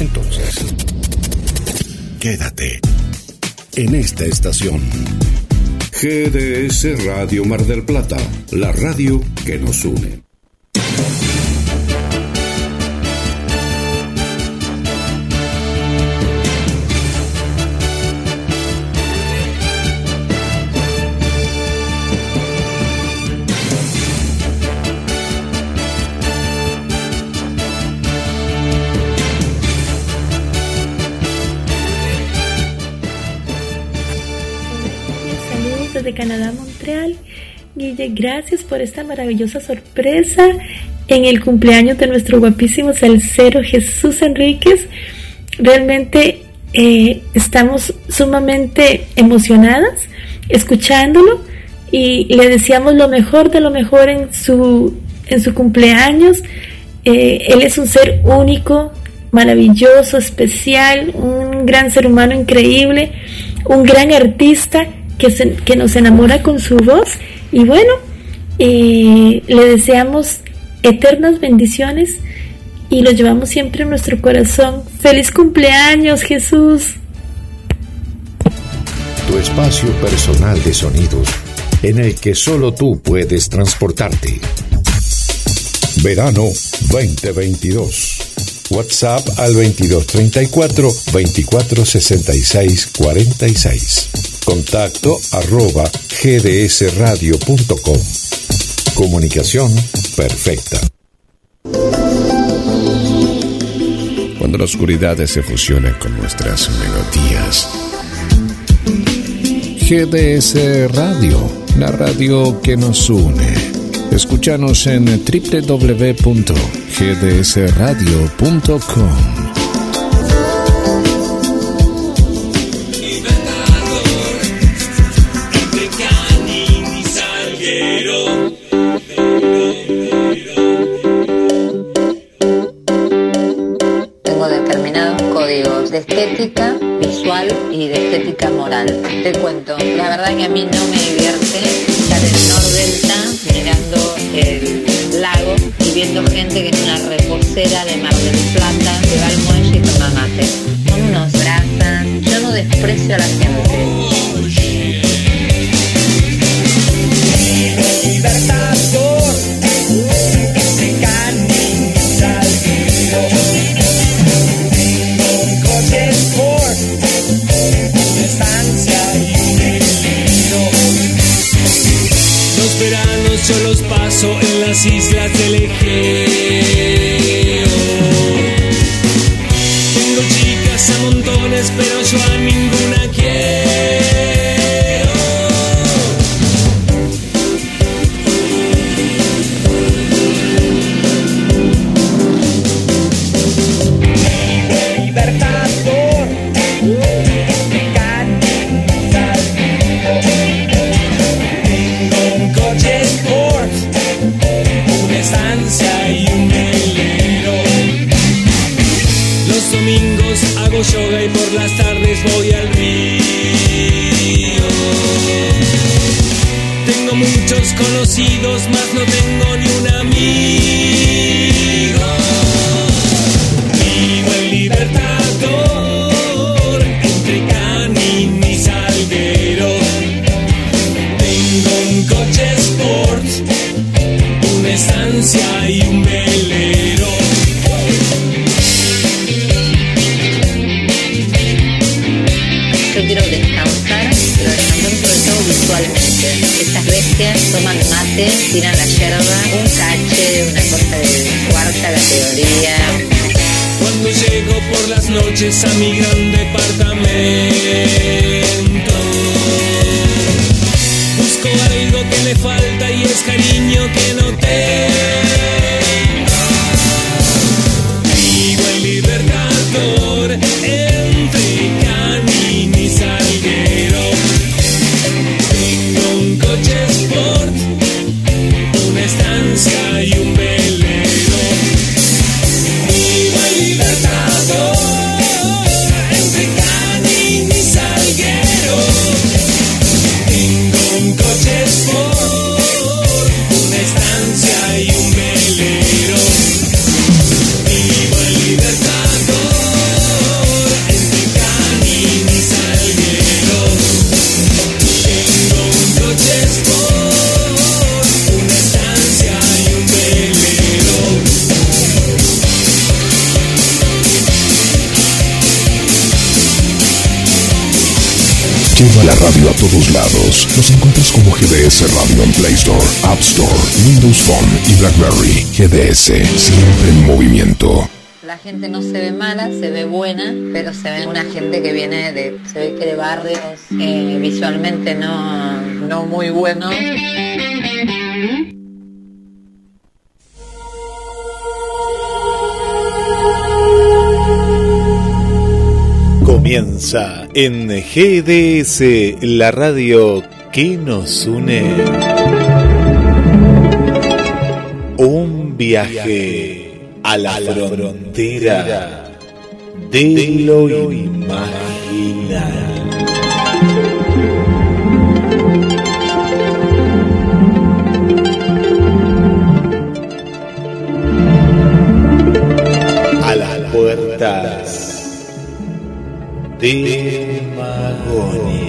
Entonces, quédate en esta estación. GDS Radio Mar del Plata, la radio que nos une. Gracias por esta maravillosa sorpresa en el cumpleaños de nuestro guapísimo salsero Jesús Enríquez. Realmente eh, estamos sumamente emocionadas escuchándolo y le deseamos lo mejor de lo mejor en su, en su cumpleaños. Eh, él es un ser único, maravilloso, especial, un gran ser humano increíble, un gran artista que, nos enamora con su voz. Y bueno, eh, le deseamos eternas bendiciones y lo llevamos siempre en nuestro corazón. Feliz cumpleaños, Jesús. Tu espacio personal de sonidos en el que solo tú puedes transportarte. Verano 2022. WhatsApp al 2234 2466 46. Contacto arroba gdsradio.com. Comunicación perfecta. Cuando la oscuridad se fusiona con nuestras melodías. GDS Radio, la radio que nos une. Escúchanos en www.gdsradio.com. y de estética moral. Te cuento, la verdad que a mí no me divierte estar en el Nordelta mirando el lago y viendo gente que es una reposera de Mar del Plata, que va al muelle y toma mate. Son unos brazas, yo no desprecio a la gente. La gente no se ve mala, se ve buena, pero se ve una gente que viene de, se ve que de barrios eh, visualmente no, no muy buenos. Comienza en GDS, la radio que nos une. Un viaje a la frontera de lo imaginal. A las puertas de Magonia.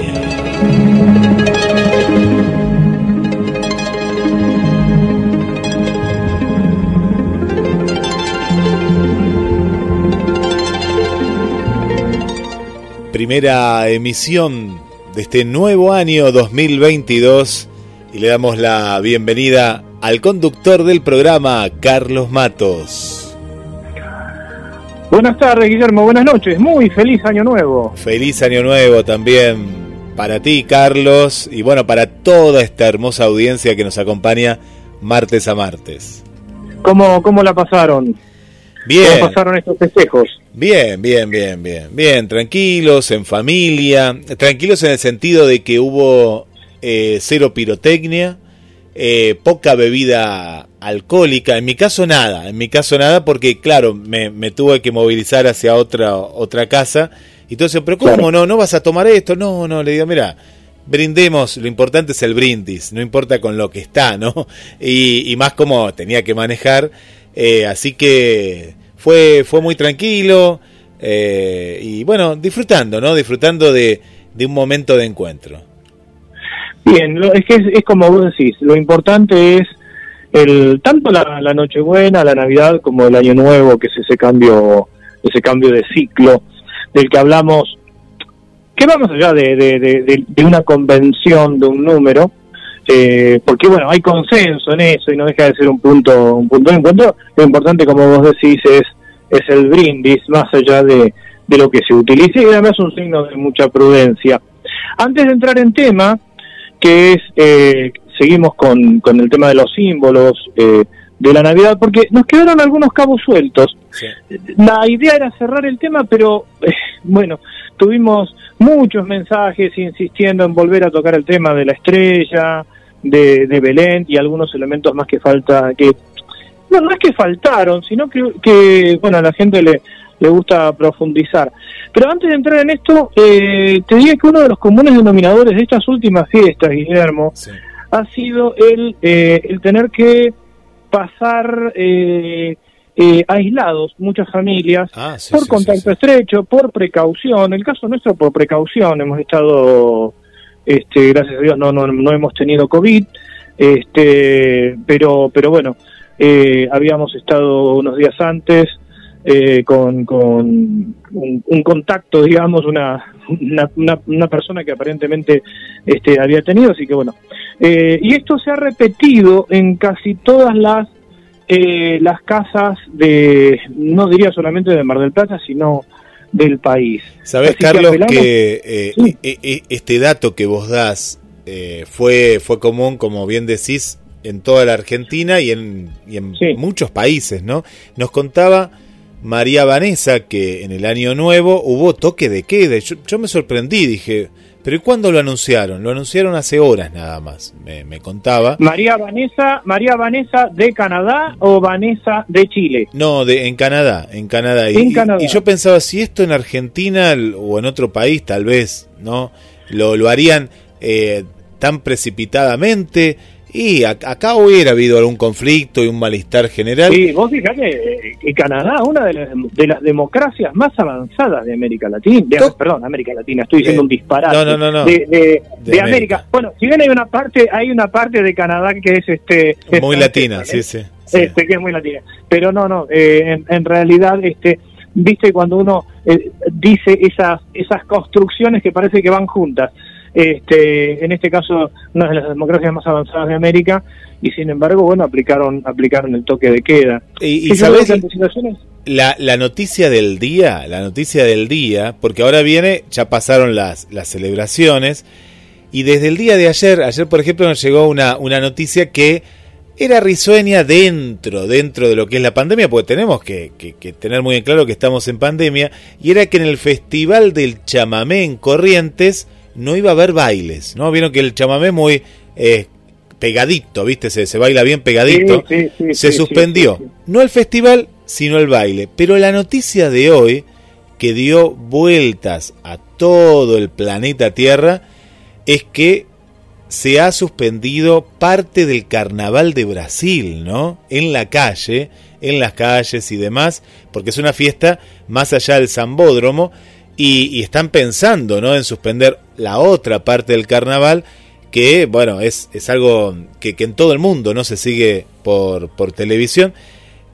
Primera emisión de este nuevo año 2022 y le damos la bienvenida al conductor del programa, Carlos Matos. Buenas tardes, Guillermo. Buenas noches. Muy feliz año nuevo. Feliz año nuevo también para ti, Carlos, y bueno, para toda esta hermosa audiencia que nos acompaña martes a martes. ¿Cómo, cómo la pasaron? Bien. ¿Cómo pasaron estos festejos? Bien, bien, bien, bien. Bien, tranquilos, en familia. Tranquilos en el sentido de que hubo eh, cero pirotecnia, eh, poca bebida alcohólica. En mi caso nada, en mi caso nada porque claro, me, me tuve que movilizar hacia otra, otra casa. Y entonces, pero ¿cómo no? ¿No vas a tomar esto? No, no, le digo, mira, brindemos, lo importante es el brindis, no importa con lo que está, ¿no? Y, y más como tenía que manejar, eh, así que fue, fue muy tranquilo eh, y bueno, disfrutando, ¿no? Disfrutando de, de un momento de encuentro. Bien, es que es, es como vos decís, lo importante es el tanto la, la Nochebuena, la Navidad, como el Año Nuevo, que es ese cambio, ese cambio de ciclo del que hablamos, que va más allá de- de una convención, de un número, eh, porque bueno, hay consenso en eso y no deja de ser un punto, un punto de encuentro. Lo importante, como vos decís, es, es el brindis, más allá de, de lo que se utilice, y además un signo de mucha prudencia. Antes de entrar en tema, que es, eh, seguimos con, con el tema de los símbolos eh, de la Navidad, porque nos quedaron algunos cabos sueltos. Sí. La idea era cerrar el tema, pero eh, bueno, tuvimos muchos mensajes insistiendo en volver a tocar el tema de la estrella, de, de Belén y algunos elementos más que falta, que no, no es que faltaron, sino que, que bueno, a la gente le, le gusta profundizar. Pero antes de entrar en esto, eh, te diría que uno de los comunes denominadores de estas últimas fiestas, Guillermo, Sí. ha sido el, eh, el tener que pasar eh, eh, aislados muchas familias Ah, sí, por sí, contacto estrecho, por precaución. El caso nuestro por precaución, hemos estado, este, gracias a Dios, no, no, no hemos tenido COVID, este, pero, pero bueno, eh, habíamos estado unos días antes eh, con, con un, contacto, digamos, una, una, una, una persona que aparentemente este, había tenido, así que bueno. Eh, y esto se ha repetido en casi todas las eh, las casas de, no diría solamente de Mar del Plata, sino del país. Sabes, que Carlos, que eh, Sí. e- e- este dato que vos das eh, fue, fue común, como bien decís, en toda la Argentina y en, y en Sí. muchos países, ¿no? Nos contaba María Vanessa que en el año nuevo hubo toque de queda. Yo, yo me sorprendí, dije, pero ¿y cuándo lo anunciaron? Lo anunciaron hace horas nada más, me, me contaba. María Vanessa, María Vanessa de Canadá o Vanessa de Chile. No, de, en Canadá, en Canadá. Y, En Canadá. y yo pensaba, si esto en Argentina o en otro país, tal vez, ¿no? Lo, lo harían eh, tan precipitadamente. Y acá hubiera habido algún conflicto y un malestar general. Sí, vos fijate eh, que Canadá, una de las, de las democracias más avanzadas de América Latina, de- perdón, América Latina, estoy diciendo Eh, un disparate. no, no, no, no. De, de- De de América. América. Bueno, si bien hay una parte, hay una parte de Canadá que es este Muy latina, sí, sí. sí. este, que es muy latina. Pero no, no, eh, en, en realidad, este, viste cuando uno eh, dice esas esas construcciones que parece que van juntas. Este, en este caso una de las democracias más avanzadas de América, y sin embargo, bueno, aplicaron, aplicaron el toque de queda. Y, sabes la, la noticia del día, la noticia del día, porque ahora viene, ya pasaron las, las celebraciones, y desde el día de ayer, ayer por ejemplo nos llegó una, una noticia que era risueña dentro, dentro de lo que es la pandemia, porque tenemos que, tener muy en claro que estamos en pandemia, y era que en el Festival del Chamamé en Corrientes no iba a haber bailes, ¿no? Vieron que el chamamé muy eh, pegadito, ¿viste? Se, se, baila bien pegadito. se suspendió, no el festival, sino el baile. Pero la noticia de hoy, que dio vueltas a todo el planeta Tierra, es que se ha suspendido parte del carnaval de Brasil, ¿no? En la calle, en las calles y demás, porque es una fiesta más allá del Zambódromo y, están pensando, ¿no? En suspender la otra parte del carnaval que, bueno, es, es algo que, en todo el mundo no se sigue por, por televisión.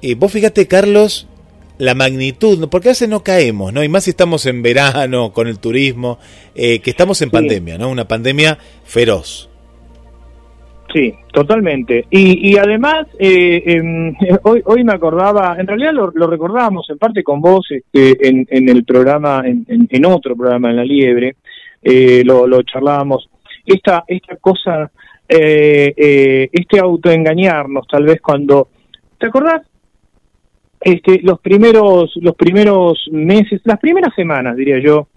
Y vos fíjate, Carlos, la magnitud, porque a veces no caemos, ¿no? Y más si estamos en verano, con el turismo, eh, que estamos en pandemia, ¿no? Una pandemia feroz. Sí, totalmente. Y, y además, eh, em, hoy, hoy me acordaba, en realidad lo, recordábamos en parte con vos este, en, en el programa, en, en, otro programa, en La Liebre, eh, lo, lo charlábamos, esta, esta cosa, eh, este autoengañarnos tal vez cuando, ¿te acordás? este, los primeros los primeros meses, las primeras semanas, diría yo,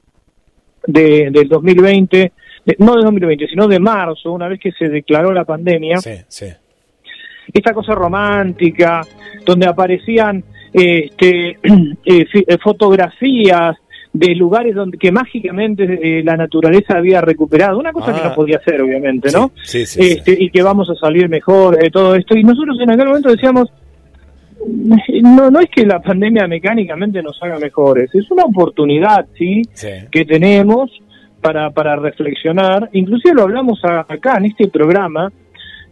de, del 2020, no de 2020, sino de marzo, una vez que se declaró la pandemia, sí, sí. esta cosa romántica, donde aparecían este, eh, eh, fotografías de lugares donde que mágicamente eh, la naturaleza había recuperado, una cosa que no ah. podía ser, obviamente, ¿no? Sí, sí, este, Y que vamos a salir mejor de todo esto. Y nosotros en aquel momento decíamos, no, no es que la pandemia mecánicamente nos haga mejores, es una oportunidad, ¿sí? Que tenemos para, para reflexionar, inclusive lo hablamos acá en este programa,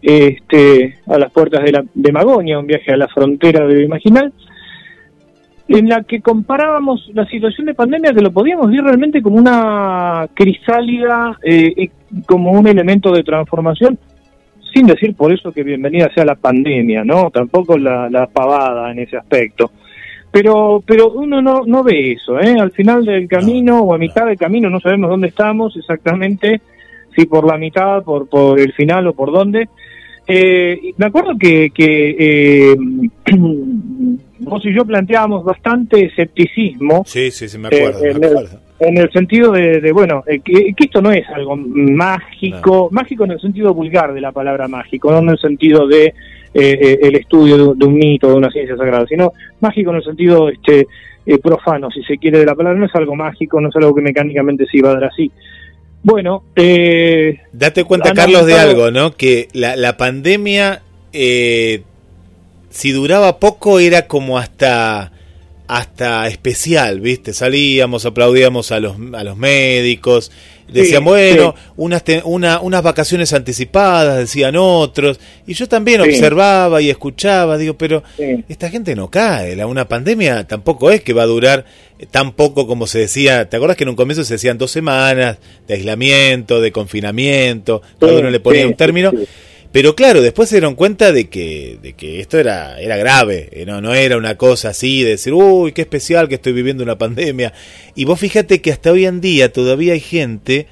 este, a las puertas de, la, de Magonia, un viaje a la frontera de Imaginal, en la que comparábamos la situación de pandemia que lo podíamos ver realmente como una crisálida, eh, como un elemento de transformación sin decir por eso que bienvenida sea la pandemia, ¿no? Tampoco la, pavada en ese aspecto. Pero, pero uno no, no ve eso, ¿eh? Al final del camino o a mitad del camino no sabemos dónde estamos exactamente, si por la mitad, por, por el final o por dónde. Eh, me acuerdo que, que eh, vos y yo planteábamos bastante escepticismo. Sí, sí, sí, me acuerdo. Eh, me acuerdo en el sentido de, bueno, eh, que, esto no es algo mágico, mágico en el sentido vulgar de la palabra mágico, no en el sentido de eh, eh, el estudio de, un mito, de una ciencia sagrada, sino mágico en el sentido este profano, si se quiere, de la palabra, no es algo mágico, no es algo que mecánicamente se iba a dar así. Bueno, date cuenta, Carlos, de algo, ¿no? Que la, la pandemia, si duraba poco, era como hasta hasta especial, ¿viste? Salíamos, aplaudíamos a los, a los médicos, decían, bueno, unas, una, unas vacaciones anticipadas, decían otros, y yo también observaba y escuchaba, digo, pero esta gente no cae, la, una pandemia tampoco es que va a durar tan poco como se decía, ¿te acuerdas que en un comienzo se decían dos semanas de aislamiento, de confinamiento, cada uno le ponía un término? Pero claro, después se dieron cuenta de que, de que esto era, era grave, eh, no, no era una cosa así de decir, uy, qué especial que estoy viviendo una pandemia. Y vos fíjate que hasta hoy en día todavía hay gente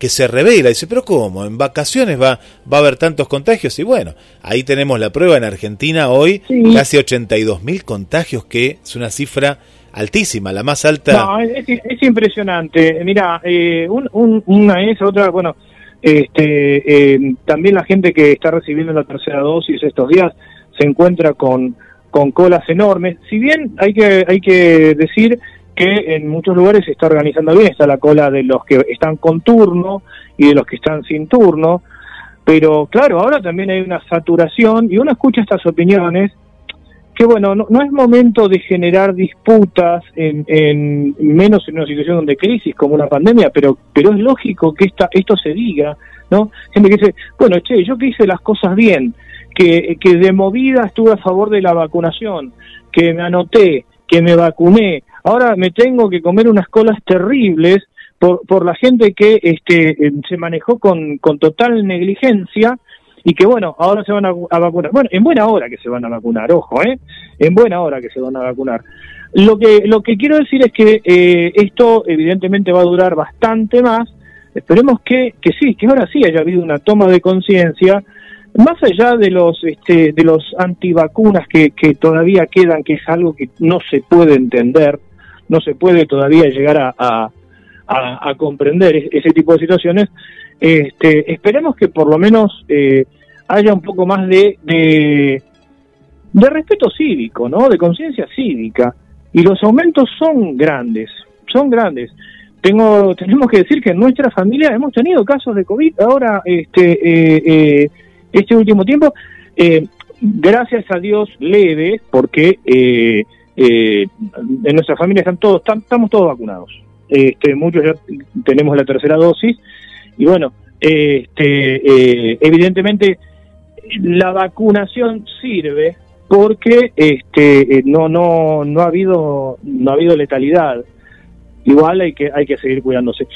que se revela, dice, pero ¿cómo? En vacaciones va, va a haber tantos contagios. Y bueno, ahí tenemos la prueba en Argentina hoy, casi 82 mil contagios, que es una cifra altísima, la más alta. No, es, impresionante. Mira, eh, una es, otra, bueno, este, eh, también la gente que está recibiendo la tercera dosis estos días se encuentra con, con colas enormes. Si bien hay que, hay que decir que en muchos lugares se está organizando bien, está la cola de los que están con turno y de los que están sin turno, pero claro, ahora también hay una saturación y uno escucha estas opiniones que bueno, no, es momento de generar disputas en, en, menos en una situación donde crisis como una pandemia, pero pero es lógico que esta, esto se diga, ¿no? Gente que dice, bueno, che, yo que hice las cosas bien, que, que de movida estuve a favor de la vacunación, que me anoté, que me vacuné, ahora me tengo que comer unas colas terribles por, por la gente que este, se manejó con, con total negligencia y que bueno, ahora se van a, vacunar. Bueno, en buena hora que se van a vacunar, ojo, ¿eh? En buena hora que se van a vacunar. Lo que, lo que quiero decir es que eh, esto evidentemente va a durar bastante más. Esperemos que, que sí, que ahora sí haya habido una toma de conciencia, más allá de los, este, de los antivacunas que, que todavía quedan, que es algo que no se puede entender, no se puede todavía llegar a, a comprender ese tipo de situaciones. Este, esperemos que por lo menos eh, haya un poco más de, de, respeto cívico, ¿no? De conciencia cívica. Y los aumentos son grandes, son grandes. Tengo, tenemos que decir que en nuestra familia hemos tenido casos de COVID ahora, este, eh, eh, este último tiempo, eh, gracias a Dios leves, porque eh, eh, en nuestra familia están todos, estamos todos vacunados. Este, muchos ya tenemos la tercera dosis y bueno, este, evidentemente la vacunación sirve porque este, eh, no, no, no ha habido, no ha habido letalidad. Igual hay que, hay que seguir cuidándose.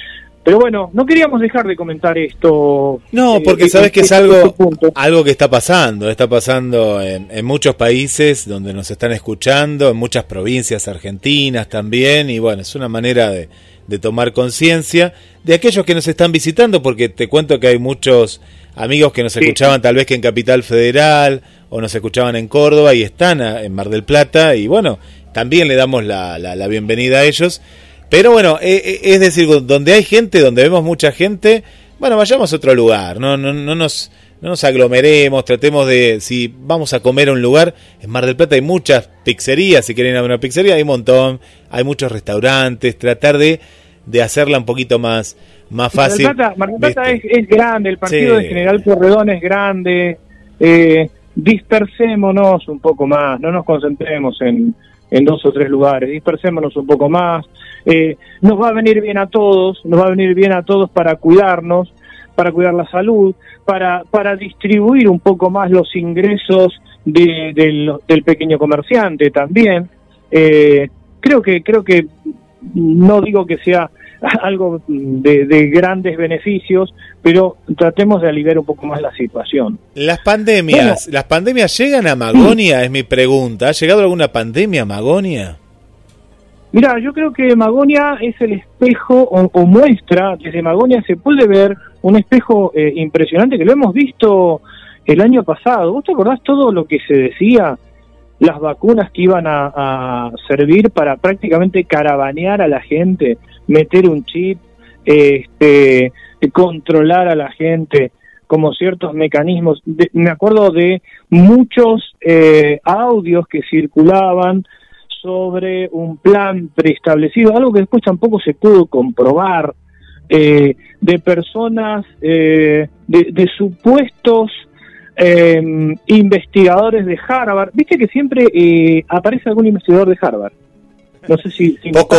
Pero bueno, no queríamos dejar de comentar esto. No, porque eh, sabes que es algo, algo que está pasando. Está pasando en, en, muchos países donde nos están escuchando, en muchas provincias argentinas también. Y bueno, es una manera de, de tomar conciencia de aquellos que nos están visitando, porque te cuento que hay muchos amigos que nos escuchaban tal vez que en Capital Federal o nos escuchaban en Córdoba y están en Mar del Plata. Y bueno, también le damos la, la, la bienvenida a ellos. Pero bueno, eh, es decir, donde hay gente, donde vemos mucha gente, bueno, vayamos a otro lugar, no, no, no nos no nos aglomeremos, tratemos de, si vamos a comer a un lugar, en Mar del Plata hay muchas pizzerías, si quieren ir a una pizzería hay un montón, hay muchos restaurantes, tratar de, de hacerla un poquito más, más fácil. Mar del Plata, Mar Plata es, es, grande, el partido sí. de General Corredón es grande, eh, dispersémonos un poco más, no nos concentremos en, en dos o tres lugares, dispersémonos un poco más, eh, nos va a venir bien a todos, nos va a venir bien a todos para cuidarnos, para cuidar la salud, para, para distribuir un poco más los ingresos de, de, del pequeño comerciante también. Eh, creo que, creo que no digo que sea algo de, de, grandes beneficios, pero tratemos de aliviar un poco más la situación. Las pandemias, bueno, ¿las pandemias llegan a Magonia? Es mi pregunta. ¿Ha llegado alguna pandemia a Magonia? Mira, yo creo que Magonia es el espejo o, o, muestra, desde Magonia se puede ver un espejo eh, impresionante que lo hemos visto el año pasado. ¿Vos te acordás todo lo que se decía? Las vacunas que iban a, servir para prácticamente caravanear a la gente, meter un chip, este, controlar a la gente, como ciertos mecanismos. De, me acuerdo de muchos eh, audios que circulaban sobre un plan preestablecido, algo que después tampoco se pudo comprobar, eh, de personas, eh, de, supuestos eh, investigadores de Harvard. Viste que siempre eh, aparece algún investigador de Harvard. No sé si, si poco,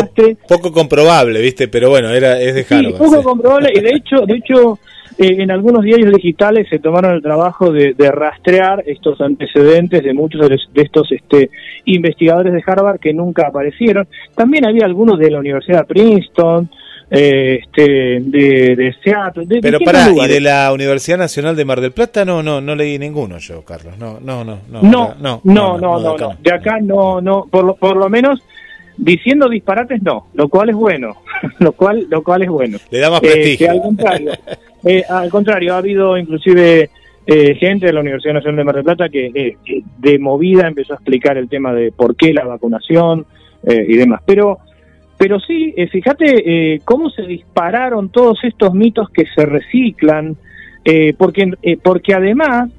poco comprobable, viste, pero bueno, era es de Harvard. Sí, poco sí. comprobable y de hecho, de hecho eh, en algunos diarios digitales se tomaron el trabajo de, de, rastrear estos antecedentes de muchos de, estos este, investigadores de Harvard que nunca aparecieron. También había algunos de la Universidad de Princeton, eh, este, de, de Seattle. De, Pero para ¿y de la Universidad Nacional de Mar del Plata? No, no, no leí ninguno yo, Carlos. No, no, no. No, no, no, no, no, no, no, De acá no, no, por lo, por lo menos diciendo disparates no, lo cual es bueno, lo cual, lo cual es bueno. Le da más prestigio. Eh, al contrario, eh, al contrario, ha habido inclusive eh, gente de la Universidad Nacional de Mar del Plata que eh, de movida empezó a explicar el tema de por qué la vacunación eh, y demás. Pero, pero sí, fíjate cómo se dispararon todos estos mitos que se reciclan, porque, porque además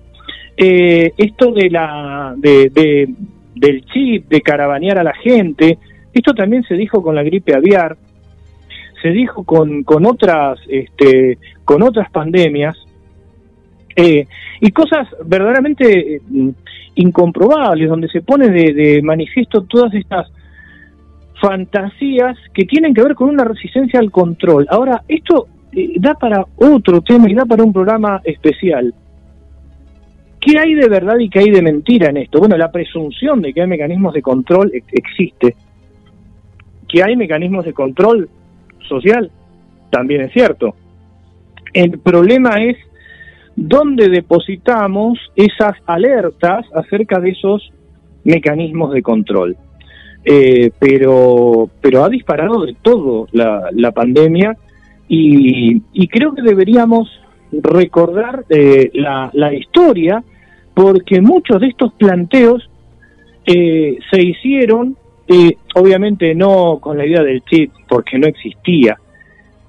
esto de la de, de, del chip, de caravanear a la gente, esto también se dijo con la gripe aviar, se dijo con, con otras este, con otras pandemias eh, y cosas verdaderamente eh, incomprobables donde se pone de, de, manifiesto todas estas fantasías que tienen que ver con una resistencia al control. Ahora, esto eh, da para otro tema y da para un programa especial. ¿Qué hay de verdad y qué hay de mentira en esto? Bueno, la presunción de que hay mecanismos de control existe. ¿Que hay mecanismos de control social? también es cierto. El problema es dónde depositamos esas alertas acerca de esos mecanismos de control. Eh, pero, pero ha disparado de todo la, la pandemia y, y, creo que deberíamos recordar eh, la, la, historia porque muchos de estos planteos eh, se hicieron, eh, obviamente no con la idea del chip porque no existía,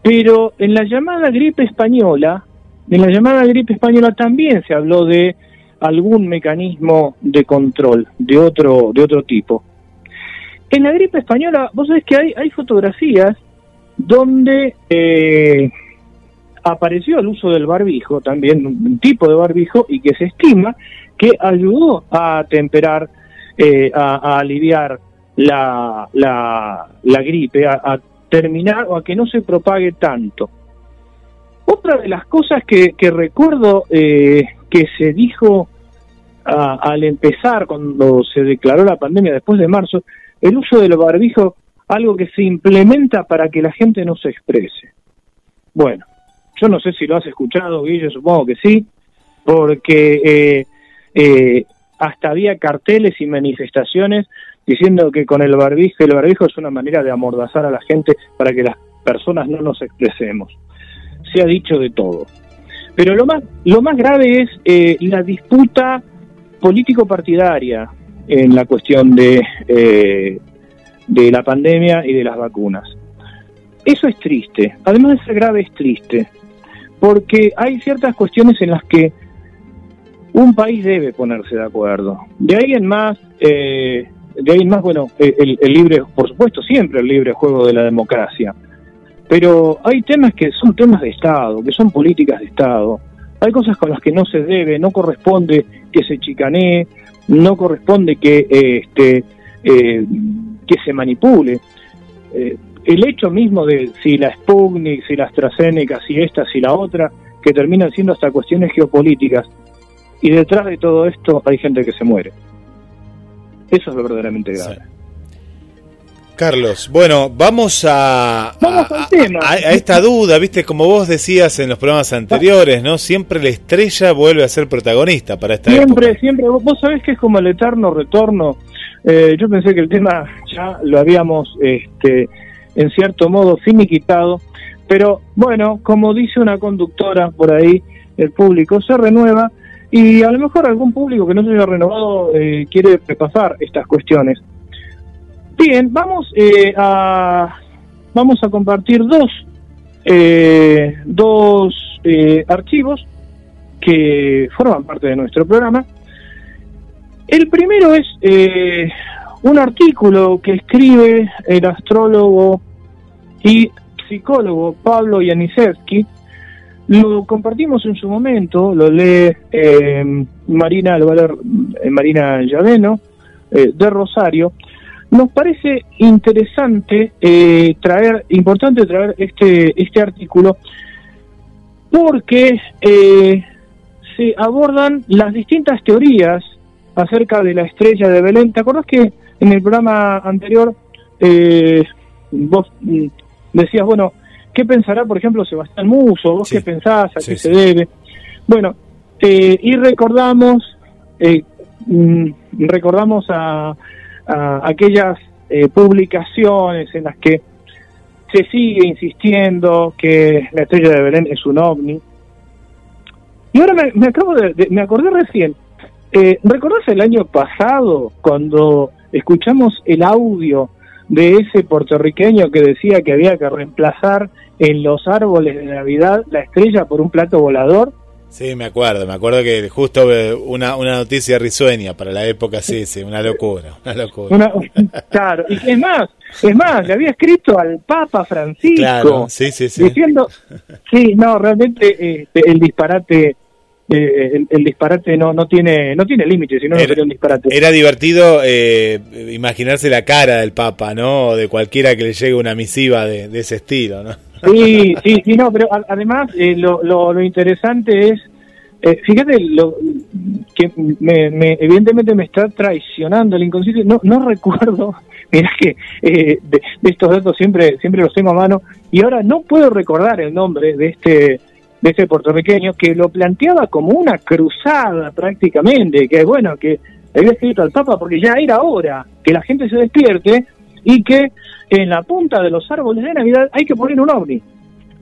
pero en la llamada gripe española, en la llamada gripe española también se habló de algún mecanismo de control de otro, de otro tipo. En la gripe española, vos sabés que hay, hay fotografías donde eh, apareció el uso del barbijo, también un tipo de barbijo, y que se estima que ayudó a temperar, eh, a, aliviar la, la, la gripe, a, terminar o a que no se propague tanto. Otra de las cosas que, que recuerdo eh, que se dijo al empezar, cuando se declaró la pandemia después de marzo, el uso del barbijo, algo que se implementa para que la gente no se exprese. Bueno, yo no sé si lo has escuchado, Guillo, supongo que sí, porque eh, eh, hasta había carteles y manifestaciones diciendo que con el barbijo, el barbijo es una manera de amordazar a la gente para que las personas no nos expresemos. Se ha dicho de todo. Pero lo más, lo más grave es eh, la disputa político-partidaria en la cuestión de, eh, de la pandemia y de las vacunas. Eso es triste, además de ser grave es triste, porque hay ciertas cuestiones en las que un país debe ponerse de acuerdo. De ahí en más, eh, de ahí en más, bueno, el, el, libre, por supuesto, siempre el libre juego de la democracia. Pero hay temas que son temas de Estado, que son políticas de Estado. Hay cosas con las que no se debe, no corresponde que se chicanee, no corresponde que este eh, que se manipule. Eh, el hecho mismo de si la Sputnik, si la AstraZeneca, si esta, si la otra, que terminan siendo hasta cuestiones geopolíticas, y detrás de todo esto hay gente que se muere. Eso es verdaderamente grave. Carlos, bueno, vamos a, a, esta duda, viste, como vos decías en los programas anteriores, ¿no? Siempre la estrella vuelve a ser protagonista para esta siempre, Siempre, vos sabés que es como el eterno retorno. Eh, yo pensé que el tema ya lo habíamos, este, en cierto modo, finiquitado, pero bueno, como dice una conductora por ahí, el público se renueva y a lo mejor algún público que no se haya renovado eh, quiere repasar estas cuestiones. Bien, vamos eh, a vamos a compartir dos eh, dos eh, archivos que forman parte de nuestro programa. El primero es un artículo que escribe el astrólogo y psicólogo Pablo Yanisevsky. Lo compartimos en su momento, lo lee Marina Marina Llaveno de Rosario nos parece interesante eh, traer, importante traer este, este artículo porque eh, se abordan las distintas teorías acerca de la estrella de Belén. ¿Te acordás que en el programa anterior eh, vos mm, decías, bueno, ¿qué pensará, por ejemplo, Sebastián Muso? ¿Vos qué pensás? ¿A qué se debe? Bueno, y recordamos, mm, recordamos a aquellas eh, publicaciones en las que se sigue insistiendo que la estrella de Belén es un ovni. Y ahora me, acabo de, me acordé recién. Eh, ¿Recordás el año pasado cuando escuchamos el audio de ese puertorriqueño que decía que había que reemplazar en los árboles de Navidad la estrella por un plato volador? Sí, me acuerdo, me acuerdo que justo una, una noticia risueña para la época, sí, sí, una locura, una locura. claro, y es más, es más, le había escrito al Papa Francisco, claro, sí, sí, sí. diciendo, sí, no, realmente este, el disparate eh, el, disparate no no tiene no tiene límites, sino no sería un disparate. Era divertido eh, imaginarse la cara del Papa, ¿no? de cualquiera que le llegue una misiva de, de ese estilo, ¿no? Sí, sí, sí, no, pero además eh, lo, lo, interesante es eh, fíjate lo que me, evidentemente me está traicionando el inconsciente. No, no recuerdo, mira que eh, de, estos datos siempre, siempre los tengo a mano y ahora no puedo recordar el nombre de este de este puertorriqueño que lo planteaba como una cruzada prácticamente, que bueno, que había escrito al Papa porque ya era hora que la gente se despierte y que en la punta de los árboles de Navidad hay que poner un ovni,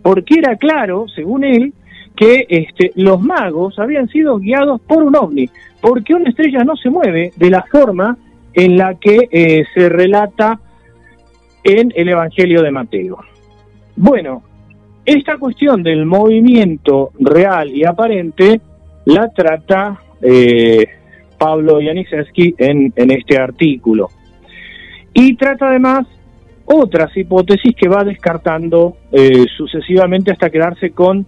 porque era claro, según él, que este, los magos habían sido guiados por un ovni, porque una estrella no se mueve de la forma en la que eh, se relata en el Evangelio de Mateo. Bueno, esta cuestión del movimiento real y aparente la trata eh, Pablo Janisewski en, en este artículo. Y trata además otras hipótesis que va descartando eh, sucesivamente hasta quedarse con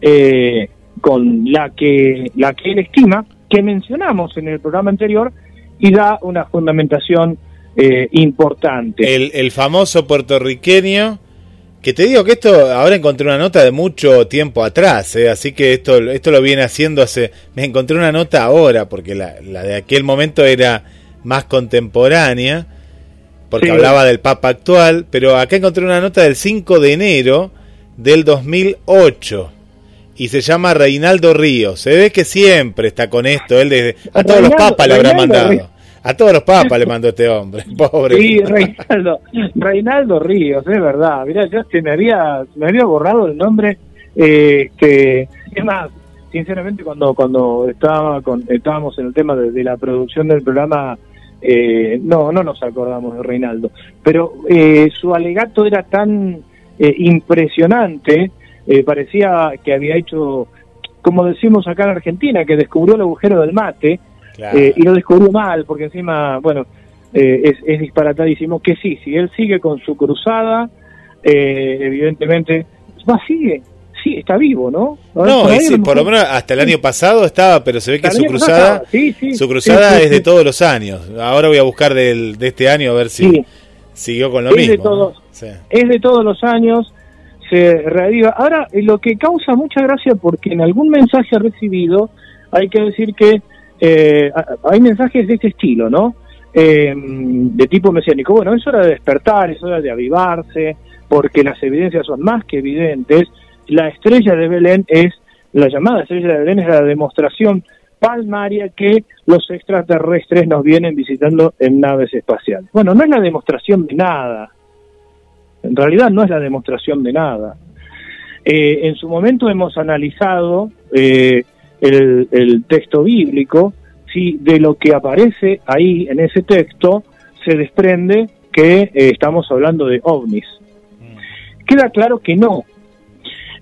eh, con la que, la que él estima, que mencionamos en el programa anterior, y da una fundamentación eh, importante. El, el famoso puertorriqueño, que te digo que esto, ahora encontré una nota de mucho tiempo atrás, eh, así que esto, esto lo viene haciendo hace, me encontré una nota ahora, porque la, la de aquel momento era más contemporánea, porque hablaba del Papa actual, pero acá encontré una nota del 5 de enero del 2008 y se llama Reinaldo Ríos. Se ve que siempre está con esto, él desde a todos los papas le habrá mandado. A todos los papas le mandó este hombre, pobre. Sí, Reinaldo, Reinaldo Ríos, es verdad. Mira, yo se me había, me había borrado el nombre. Eh, que es más, sinceramente, cuando cuando estaba con, estábamos en el tema de, la producción del programa, eh, no, no nos acordamos de Reinaldo. Pero eh, su alegato era tan eh, impresionante eh, parecía que había hecho, como decimos acá en Argentina, que descubrió el agujero del mate eh, y lo descubrió mal, porque encima, bueno, eh, es, es disparatadísimo, que sí, si él sigue con su cruzada, evidentemente, va, sigue, sí, está vivo, ¿no? No, por lo menos hasta el año pasado estaba, pero se ve que su cruzada, su cruzada es de todos los años. Ahora voy a buscar del, de este año a ver si siguió con lo mismo. De todos, Es de todos los años se reaviva. Ahora, eh, lo que causa mucha gracia, porque en algún mensaje recibido, hay que decir que eh, hay mensajes de este estilo, ¿no? Eh, de tipo mesiánico. Bueno, es hora de despertar, es hora de avivarse, porque las evidencias son más que evidentes. La estrella de Belén es, la llamada estrella de Belén es la demostración palmaria que los extraterrestres nos vienen visitando en naves espaciales. Bueno, no es la demostración de nada, en realidad no es la demostración de nada. Eh, en su momento hemos analizado eh, el, texto bíblico, si de lo que aparece ahí en ese texto se desprende que eh, estamos hablando de ovnis. Queda claro que no.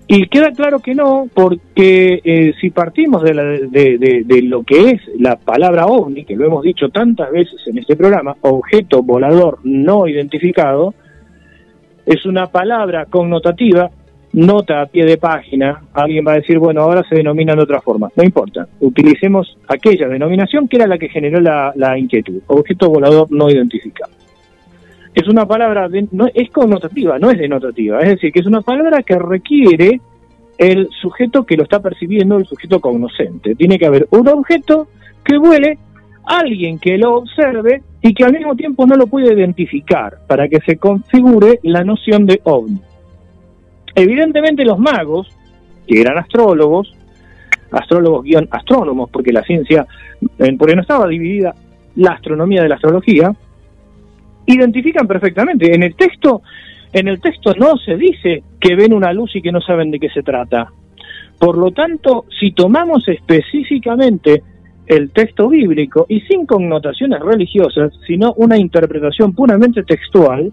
Y queda claro que no porque si partimos de, de, de, lo que es la palabra ovni, que lo hemos dicho tantas veces en este programa, objeto volador no identificado, es una palabra connotativa, nota a pie de página, alguien va a decir, bueno, ahora se denomina de otra forma. No importa, utilicemos aquella denominación que era la que generó la, inquietud, objeto volador no identificado. Es una palabra, no, es connotativa, no es denotativa, es decir, que es una palabra que requiere el sujeto que lo está percibiendo, el sujeto cognoscente. Tiene que haber un objeto que vuele, alguien que lo observe y que al mismo tiempo no lo puede identificar para que se configure la noción de ovni. Evidentemente los magos, que eran astrólogos, astrólogos guion astrónomos, porque la ciencia, porque no estaba dividida la astronomía de la astrología, identifican perfectamente. En el texto, en el texto no se dice que ven una luz y que no saben de qué se trata. Por lo tanto, si tomamos específicamente el texto bíblico y sin connotaciones religiosas, sino una interpretación puramente textual,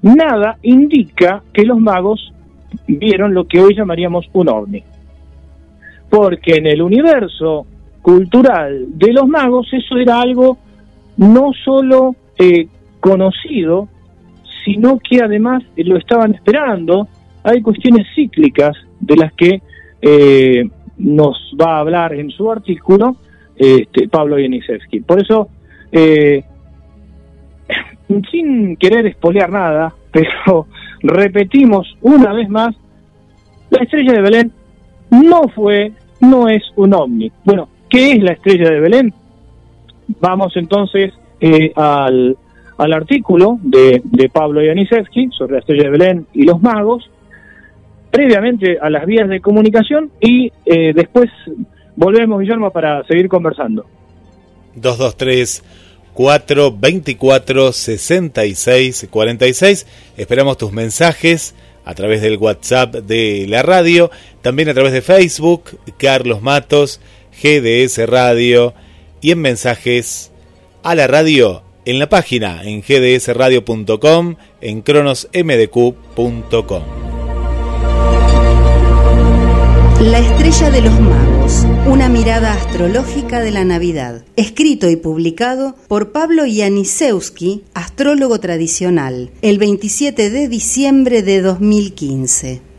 nada indica que los magos vieron lo que hoy llamaríamos un ovni. Porque en el universo cultural de los magos eso era algo no solo eh, conocido, sino que además lo estaban esperando. Hay cuestiones cíclicas de las que eh, nos va a hablar en su artículo este, Pablo Yenisevsky. Por eso, eh, sin querer espolear nada, pero repetimos una vez más, la estrella de Belén no fue no es un ovni. Bueno, ¿qué es la estrella de Belén? Vamos entonces eh, al, al, artículo de, Pablo Yanisevsky sobre la estrella de Belén y los magos, previamente a las vías de comunicación y eh, después volvemos, Guillermo, para seguir conversando. 223 424 66 46. Esperamos tus mensajes a través del WhatsApp de la radio, también a través de Facebook, Carlos Matos, GDS Radio y en mensajes a la radio en la página en gdsradio.com, en cronosmdq.com. La estrella de los magos, una mirada astrológica de la Navidad, escrito y publicado por Pablo Janisewski, astrólogo tradicional, el 27 de diciembre de 2015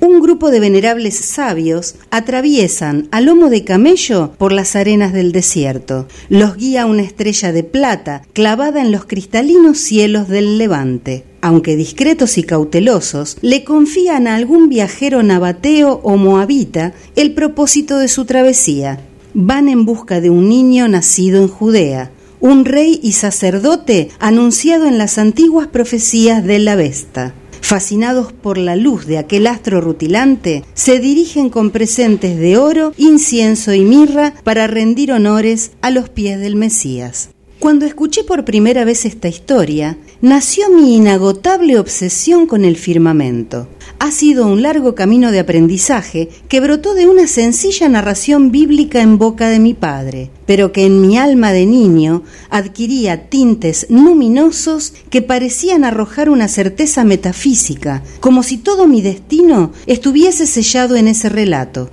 un grupo de venerables sabios atraviesan a lomo de camello por las arenas del desierto. Los guía una estrella de plata clavada en los cristalinos cielos del levante. Aunque discretos y cautelosos, le confían a algún viajero nabateo o moabita el propósito de su travesía. Van en busca de un niño nacido en Judea, un rey y sacerdote anunciado en las antiguas profecías de la Vesta fascinados por la luz de aquel astro rutilante, se dirigen con presentes de oro, incienso y mirra para rendir honores a los pies del Mesías. Cuando escuché por primera vez esta historia, nació mi inagotable obsesión con el firmamento ha sido un largo camino de aprendizaje que brotó de una sencilla narración bíblica en boca de mi padre, pero que en mi alma de niño adquiría tintes luminosos que parecían arrojar una certeza metafísica, como si todo mi destino estuviese sellado en ese relato.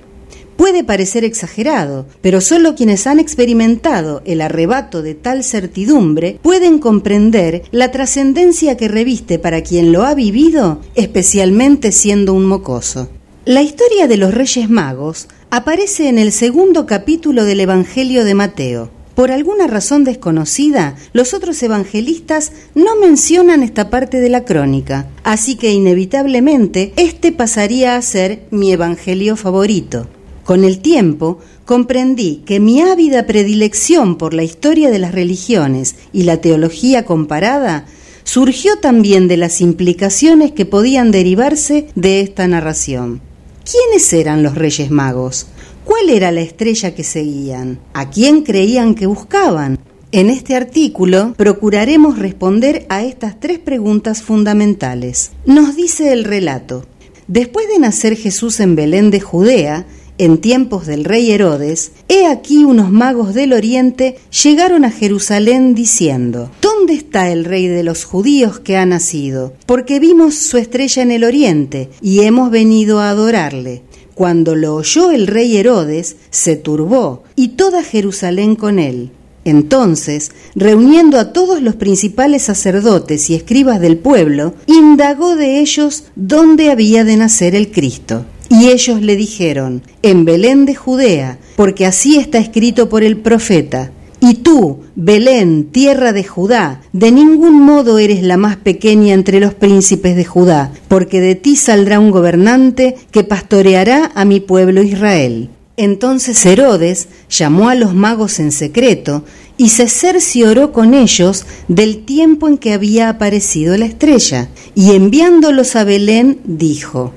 Puede parecer exagerado, pero solo quienes han experimentado el arrebato de tal certidumbre pueden comprender la trascendencia que reviste para quien lo ha vivido, especialmente siendo un mocoso. La historia de los Reyes Magos aparece en el segundo capítulo del Evangelio de Mateo. Por alguna razón desconocida, los otros evangelistas no mencionan esta parte de la crónica, así que inevitablemente este pasaría a ser mi evangelio favorito. Con el tiempo comprendí que mi ávida predilección por la historia de las religiones y la teología comparada surgió también de las implicaciones que podían derivarse de esta narración. ¿Quiénes eran los Reyes Magos? ¿Cuál era la estrella que seguían? ¿A quién creían que buscaban? En este artículo procuraremos responder a estas tres preguntas fundamentales. Nos dice el relato. Después de nacer Jesús en Belén de Judea, en tiempos del rey Herodes, he aquí unos magos del oriente llegaron a Jerusalén diciendo, ¿Dónde está el rey de los judíos que ha nacido? Porque vimos su estrella en el oriente y hemos venido a adorarle. Cuando lo oyó el rey Herodes, se turbó, y toda Jerusalén con él. Entonces, reuniendo a todos los principales sacerdotes y escribas del pueblo, indagó de ellos dónde había de nacer el Cristo. Y ellos le dijeron, en Belén de Judea, porque así está escrito por el profeta. Y tú, Belén, tierra de Judá, de ningún modo eres la más pequeña entre los príncipes de Judá, porque de ti saldrá un gobernante que pastoreará a mi pueblo Israel. Entonces Herodes llamó a los magos en secreto y se cercioró con ellos del tiempo en que había aparecido la estrella, y enviándolos a Belén dijo,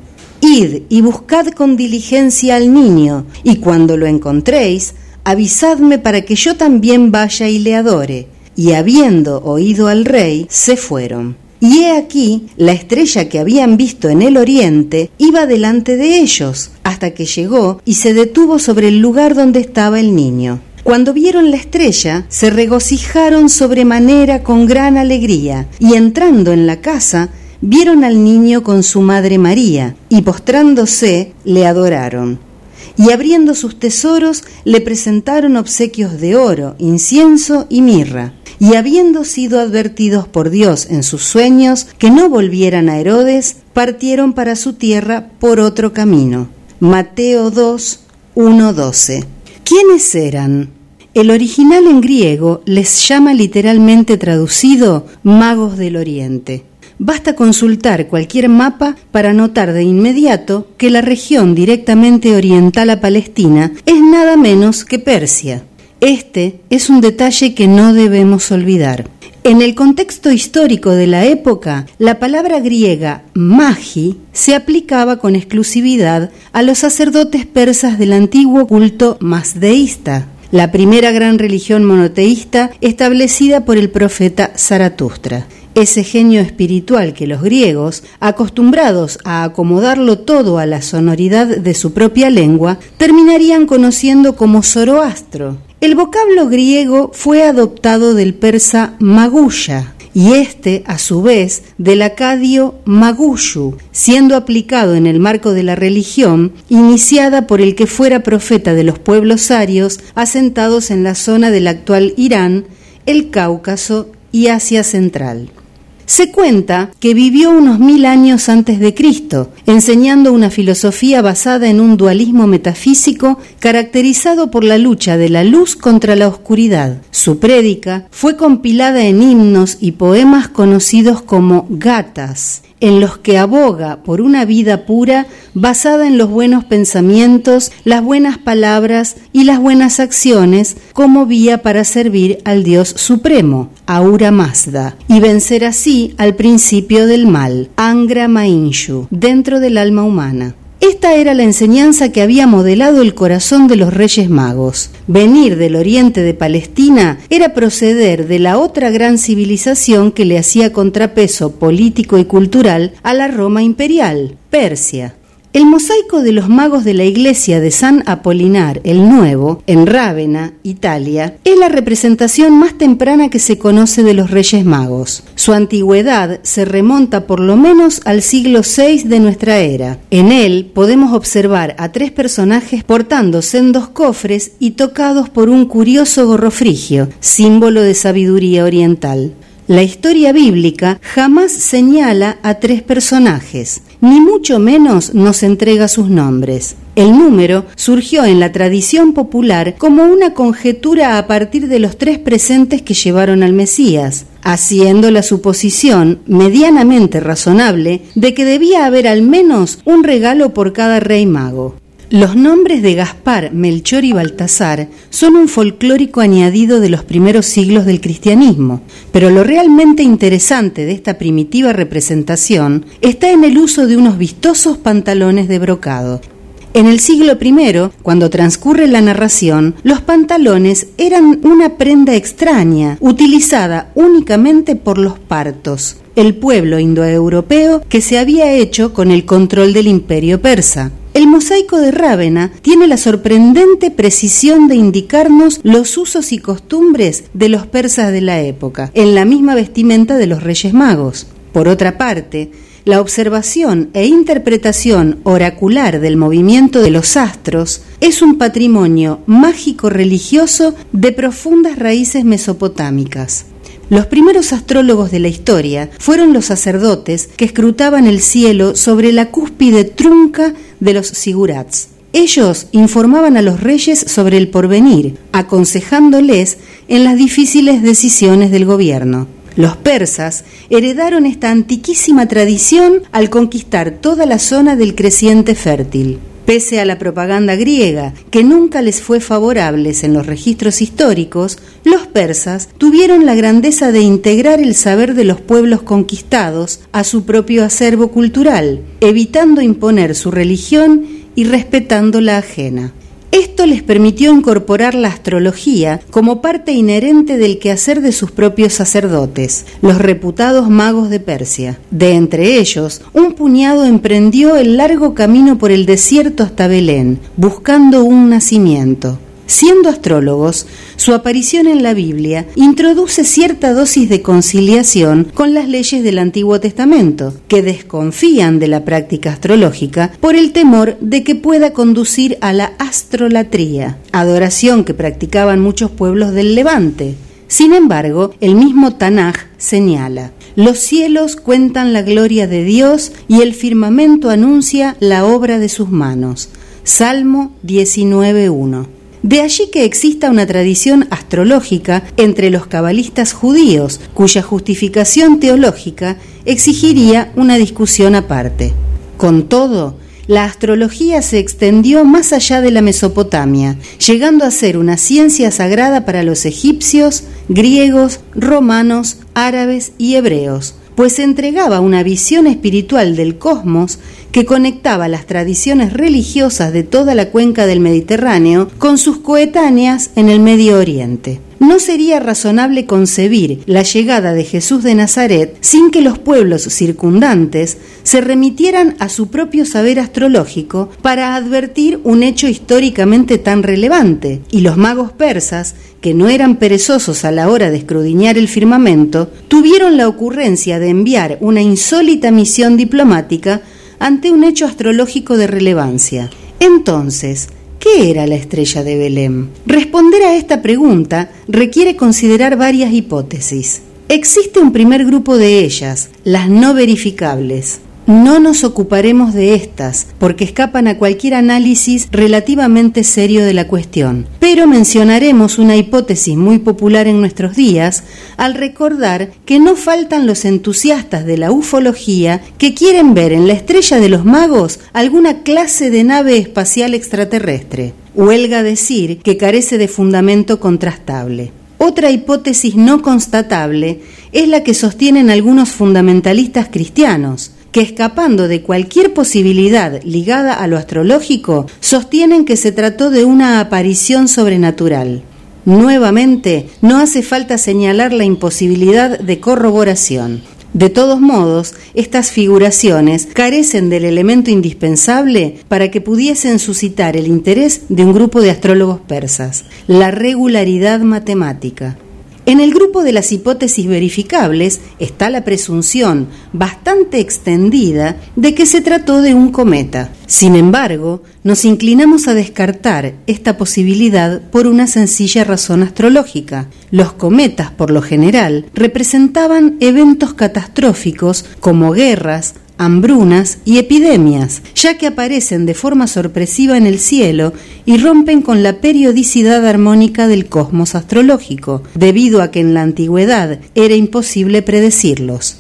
Id y buscad con diligencia al niño, y cuando lo encontréis, avisadme para que yo también vaya y le adore. Y habiendo oído al rey, se fueron. Y he aquí, la estrella que habían visto en el oriente iba delante de ellos, hasta que llegó y se detuvo sobre el lugar donde estaba el niño. Cuando vieron la estrella, se regocijaron sobremanera con gran alegría, y entrando en la casa, vieron al niño con su madre María, y postrándose le adoraron. Y abriendo sus tesoros le presentaron obsequios de oro, incienso y mirra. Y habiendo sido advertidos por Dios en sus sueños que no volvieran a Herodes, partieron para su tierra por otro camino. Mateo 2, 1, 12. ¿Quiénes eran? El original en griego les llama literalmente traducido magos del oriente basta consultar cualquier mapa para notar de inmediato que la región directamente oriental a Palestina es nada menos que Persia. Este es un detalle que no debemos olvidar. En el contexto histórico de la época, la palabra griega magi se aplicaba con exclusividad a los sacerdotes persas del antiguo culto mazdeísta, la primera gran religión monoteísta establecida por el profeta Zaratustra. Ese genio espiritual que los griegos, acostumbrados a acomodarlo todo a la sonoridad de su propia lengua, terminarían conociendo como Zoroastro, el vocablo griego fue adoptado del persa maguya y este, a su vez, del acadio magushu, siendo aplicado en el marco de la religión iniciada por el que fuera profeta de los pueblos arios asentados en la zona del actual Irán, el Cáucaso y Asia Central. Se cuenta que vivió unos mil años antes de Cristo, enseñando una filosofía basada en un dualismo metafísico caracterizado por la lucha de la luz contra la oscuridad. Su prédica fue compilada en himnos y poemas conocidos como gatas, en los que aboga por una vida pura basada en los buenos pensamientos, las buenas palabras y las buenas acciones como vía para servir al Dios Supremo, Aura Mazda, y vencer así al principio del mal, Angra Mainshu, dentro del alma humana. Esta era la enseñanza que había modelado el corazón de los reyes magos. Venir del oriente de Palestina era proceder de la otra gran civilización que le hacía contrapeso político y cultural a la Roma imperial, Persia. El mosaico de los magos de la iglesia de San Apolinar el Nuevo, en Rávena, Italia, es la representación más temprana que se conoce de los Reyes Magos. Su antigüedad se remonta por lo menos al siglo VI de nuestra era. En él podemos observar a tres personajes portando sendos cofres y tocados por un curioso gorro frigio, símbolo de sabiduría oriental. La historia bíblica jamás señala a tres personajes, ni mucho menos nos entrega sus nombres. El número surgió en la tradición popular como una conjetura a partir de los tres presentes que llevaron al Mesías, haciendo la suposición medianamente razonable de que debía haber al menos un regalo por cada rey mago. Los nombres de Gaspar, Melchor y Baltasar son un folclórico añadido de los primeros siglos del cristianismo, pero lo realmente interesante de esta primitiva representación está en el uso de unos vistosos pantalones de brocado. En el siglo I, cuando transcurre la narración, los pantalones eran una prenda extraña, utilizada únicamente por los partos, el pueblo indoeuropeo que se había hecho con el control del imperio persa. El mosaico de Rávena tiene la sorprendente precisión de indicarnos los usos y costumbres de los persas de la época, en la misma vestimenta de los Reyes Magos. Por otra parte, la observación e interpretación oracular del movimiento de los astros es un patrimonio mágico religioso de profundas raíces mesopotámicas. Los primeros astrólogos de la historia fueron los sacerdotes que escrutaban el cielo sobre la cúspide trunca de los sigurats. Ellos informaban a los reyes sobre el porvenir, aconsejándoles en las difíciles decisiones del gobierno. Los persas heredaron esta antiquísima tradición al conquistar toda la zona del creciente fértil. Pese a la propaganda griega, que nunca les fue favorable en los registros históricos, los persas tuvieron la grandeza de integrar el saber de los pueblos conquistados a su propio acervo cultural, evitando imponer su religión y respetando la ajena. Esto les permitió incorporar la astrología como parte inherente del quehacer de sus propios sacerdotes, los reputados magos de Persia. De entre ellos, un puñado emprendió el largo camino por el desierto hasta Belén, buscando un nacimiento. Siendo astrólogos, su aparición en la Biblia introduce cierta dosis de conciliación con las leyes del Antiguo Testamento, que desconfían de la práctica astrológica por el temor de que pueda conducir a la astrolatría, adoración que practicaban muchos pueblos del Levante. Sin embargo, el mismo Tanaj señala, los cielos cuentan la gloria de Dios y el firmamento anuncia la obra de sus manos. Salmo 19.1 De allí que exista una tradición astrológica entre los cabalistas judíos, cuya justificación teológica exigiría una discusión aparte. Con todo, la astrología se extendió más allá de la Mesopotamia, llegando a ser una ciencia sagrada para los egipcios, griegos, romanos, árabes y hebreos, pues entregaba una visión espiritual del cosmos que conectaba las tradiciones religiosas de toda la cuenca del Mediterráneo con sus coetáneas en el Medio Oriente. No sería razonable concebir la llegada de Jesús de Nazaret sin que los pueblos circundantes se remitieran a su propio saber astrológico para advertir un hecho históricamente tan relevante, y los magos persas, que no eran perezosos a la hora de escrudiñar el firmamento, tuvieron la ocurrencia de enviar una insólita misión diplomática ante un hecho astrológico de relevancia. Entonces, ¿qué era la estrella de Belén? Responder a esta pregunta requiere considerar varias hipótesis. Existe un primer grupo de ellas, las no verificables. No nos ocuparemos de estas, porque escapan a cualquier análisis relativamente serio de la cuestión, pero mencionaremos una hipótesis muy popular en nuestros días al recordar que no faltan los entusiastas de la ufología que quieren ver en la estrella de los magos alguna clase de nave espacial extraterrestre. Huelga decir que carece de fundamento contrastable. Otra hipótesis no constatable es la que sostienen algunos fundamentalistas cristianos, que escapando de cualquier posibilidad ligada a lo astrológico, sostienen que se trató de una aparición sobrenatural. Nuevamente, no hace falta señalar la imposibilidad de corroboración. De todos modos, estas figuraciones carecen del elemento indispensable para que pudiesen suscitar el interés de un grupo de astrólogos persas, la regularidad matemática. En el grupo de las hipótesis verificables está la presunción bastante extendida de que se trató de un cometa. Sin embargo, nos inclinamos a descartar esta posibilidad por una sencilla razón astrológica. Los cometas, por lo general, representaban eventos catastróficos como guerras, hambrunas y epidemias, ya que aparecen de forma sorpresiva en el cielo y rompen con la periodicidad armónica del cosmos astrológico, debido a que en la antigüedad era imposible predecirlos.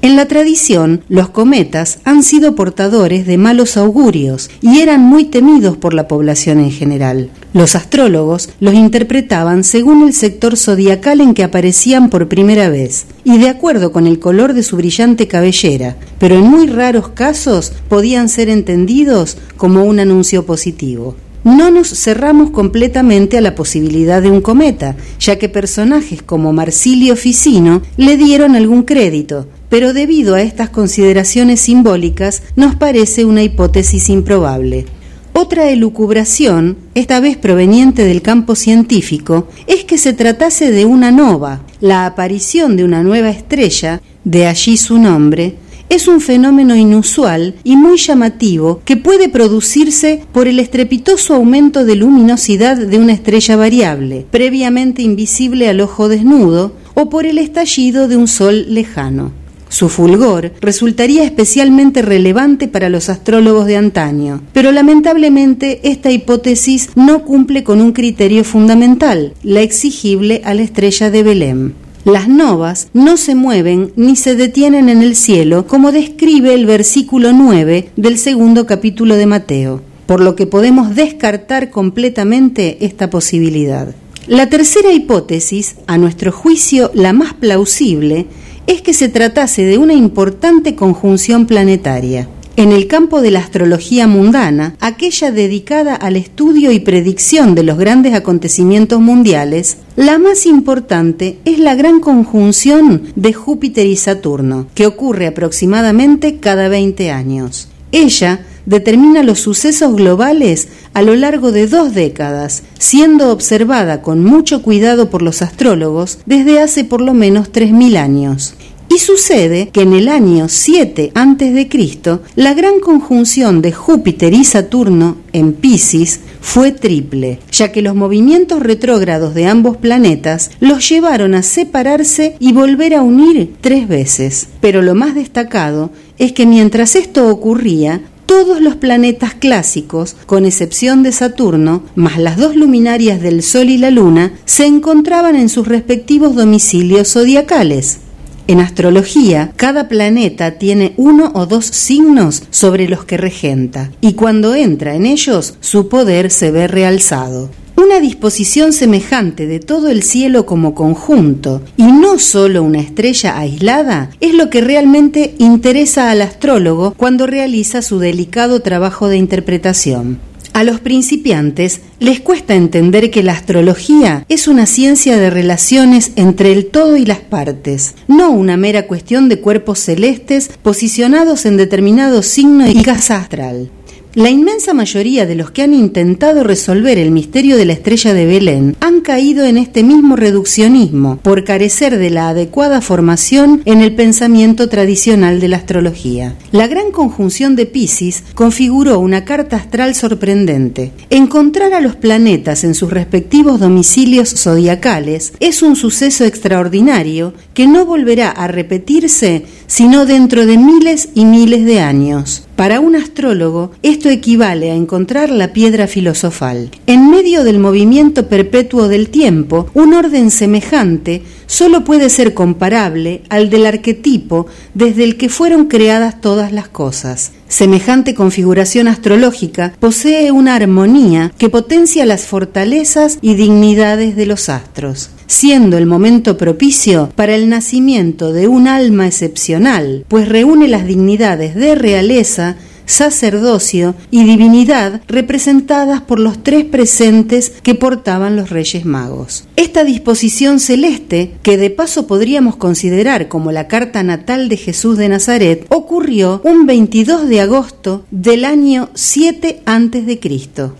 En la tradición, los cometas han sido portadores de malos augurios y eran muy temidos por la población en general. Los astrólogos los interpretaban según el sector zodiacal en que aparecían por primera vez y de acuerdo con el color de su brillante cabellera, pero en muy raros casos podían ser entendidos como un anuncio positivo no nos cerramos completamente a la posibilidad de un cometa, ya que personajes como Marsilio Ficino le dieron algún crédito, pero debido a estas consideraciones simbólicas nos parece una hipótesis improbable. Otra elucubración, esta vez proveniente del campo científico, es que se tratase de una nova, la aparición de una nueva estrella, de allí su nombre, es un fenómeno inusual y muy llamativo que puede producirse por el estrepitoso aumento de luminosidad de una estrella variable, previamente invisible al ojo desnudo, o por el estallido de un sol lejano. Su fulgor resultaría especialmente relevante para los astrólogos de antaño, pero lamentablemente esta hipótesis no cumple con un criterio fundamental, la exigible a la estrella de Belém. Las novas no se mueven ni se detienen en el cielo, como describe el versículo 9 del segundo capítulo de Mateo, por lo que podemos descartar completamente esta posibilidad. La tercera hipótesis, a nuestro juicio la más plausible, es que se tratase de una importante conjunción planetaria. En el campo de la astrología mundana, aquella dedicada al estudio y predicción de los grandes acontecimientos mundiales, la más importante es la gran conjunción de Júpiter y Saturno, que ocurre aproximadamente cada 20 años. Ella determina los sucesos globales a lo largo de dos décadas, siendo observada con mucho cuidado por los astrólogos desde hace por lo menos 3.000 años. Y sucede que en el año 7 a.C., la gran conjunción de Júpiter y Saturno en Pisces fue triple, ya que los movimientos retrógrados de ambos planetas los llevaron a separarse y volver a unir tres veces. Pero lo más destacado es que mientras esto ocurría, todos los planetas clásicos, con excepción de Saturno, más las dos luminarias del Sol y la Luna, se encontraban en sus respectivos domicilios zodiacales. En astrología, cada planeta tiene uno o dos signos sobre los que regenta, y cuando entra en ellos, su poder se ve realzado. Una disposición semejante de todo el cielo como conjunto, y no solo una estrella aislada, es lo que realmente interesa al astrólogo cuando realiza su delicado trabajo de interpretación. A los principiantes les cuesta entender que la astrología es una ciencia de relaciones entre el todo y las partes, no una mera cuestión de cuerpos celestes posicionados en determinado signo y casa astral. La inmensa mayoría de los que han intentado resolver el misterio de la estrella de Belén han caído en este mismo reduccionismo por carecer de la adecuada formación en el pensamiento tradicional de la astrología. La gran conjunción de Pisces configuró una carta astral sorprendente. Encontrar a los planetas en sus respectivos domicilios zodiacales es un suceso extraordinario que no volverá a repetirse sino dentro de miles y miles de años. Para un astrólogo, esto equivale a encontrar la piedra filosofal. En medio del movimiento perpetuo del tiempo, un orden semejante solo puede ser comparable al del arquetipo desde el que fueron creadas todas las cosas. Semejante configuración astrológica posee una armonía que potencia las fortalezas y dignidades de los astros siendo el momento propicio para el nacimiento de un alma excepcional, pues reúne las dignidades de realeza, sacerdocio y divinidad representadas por los tres presentes que portaban los Reyes Magos. Esta disposición celeste, que de paso podríamos considerar como la carta natal de Jesús de Nazaret, ocurrió un 22 de agosto del año 7 a.C.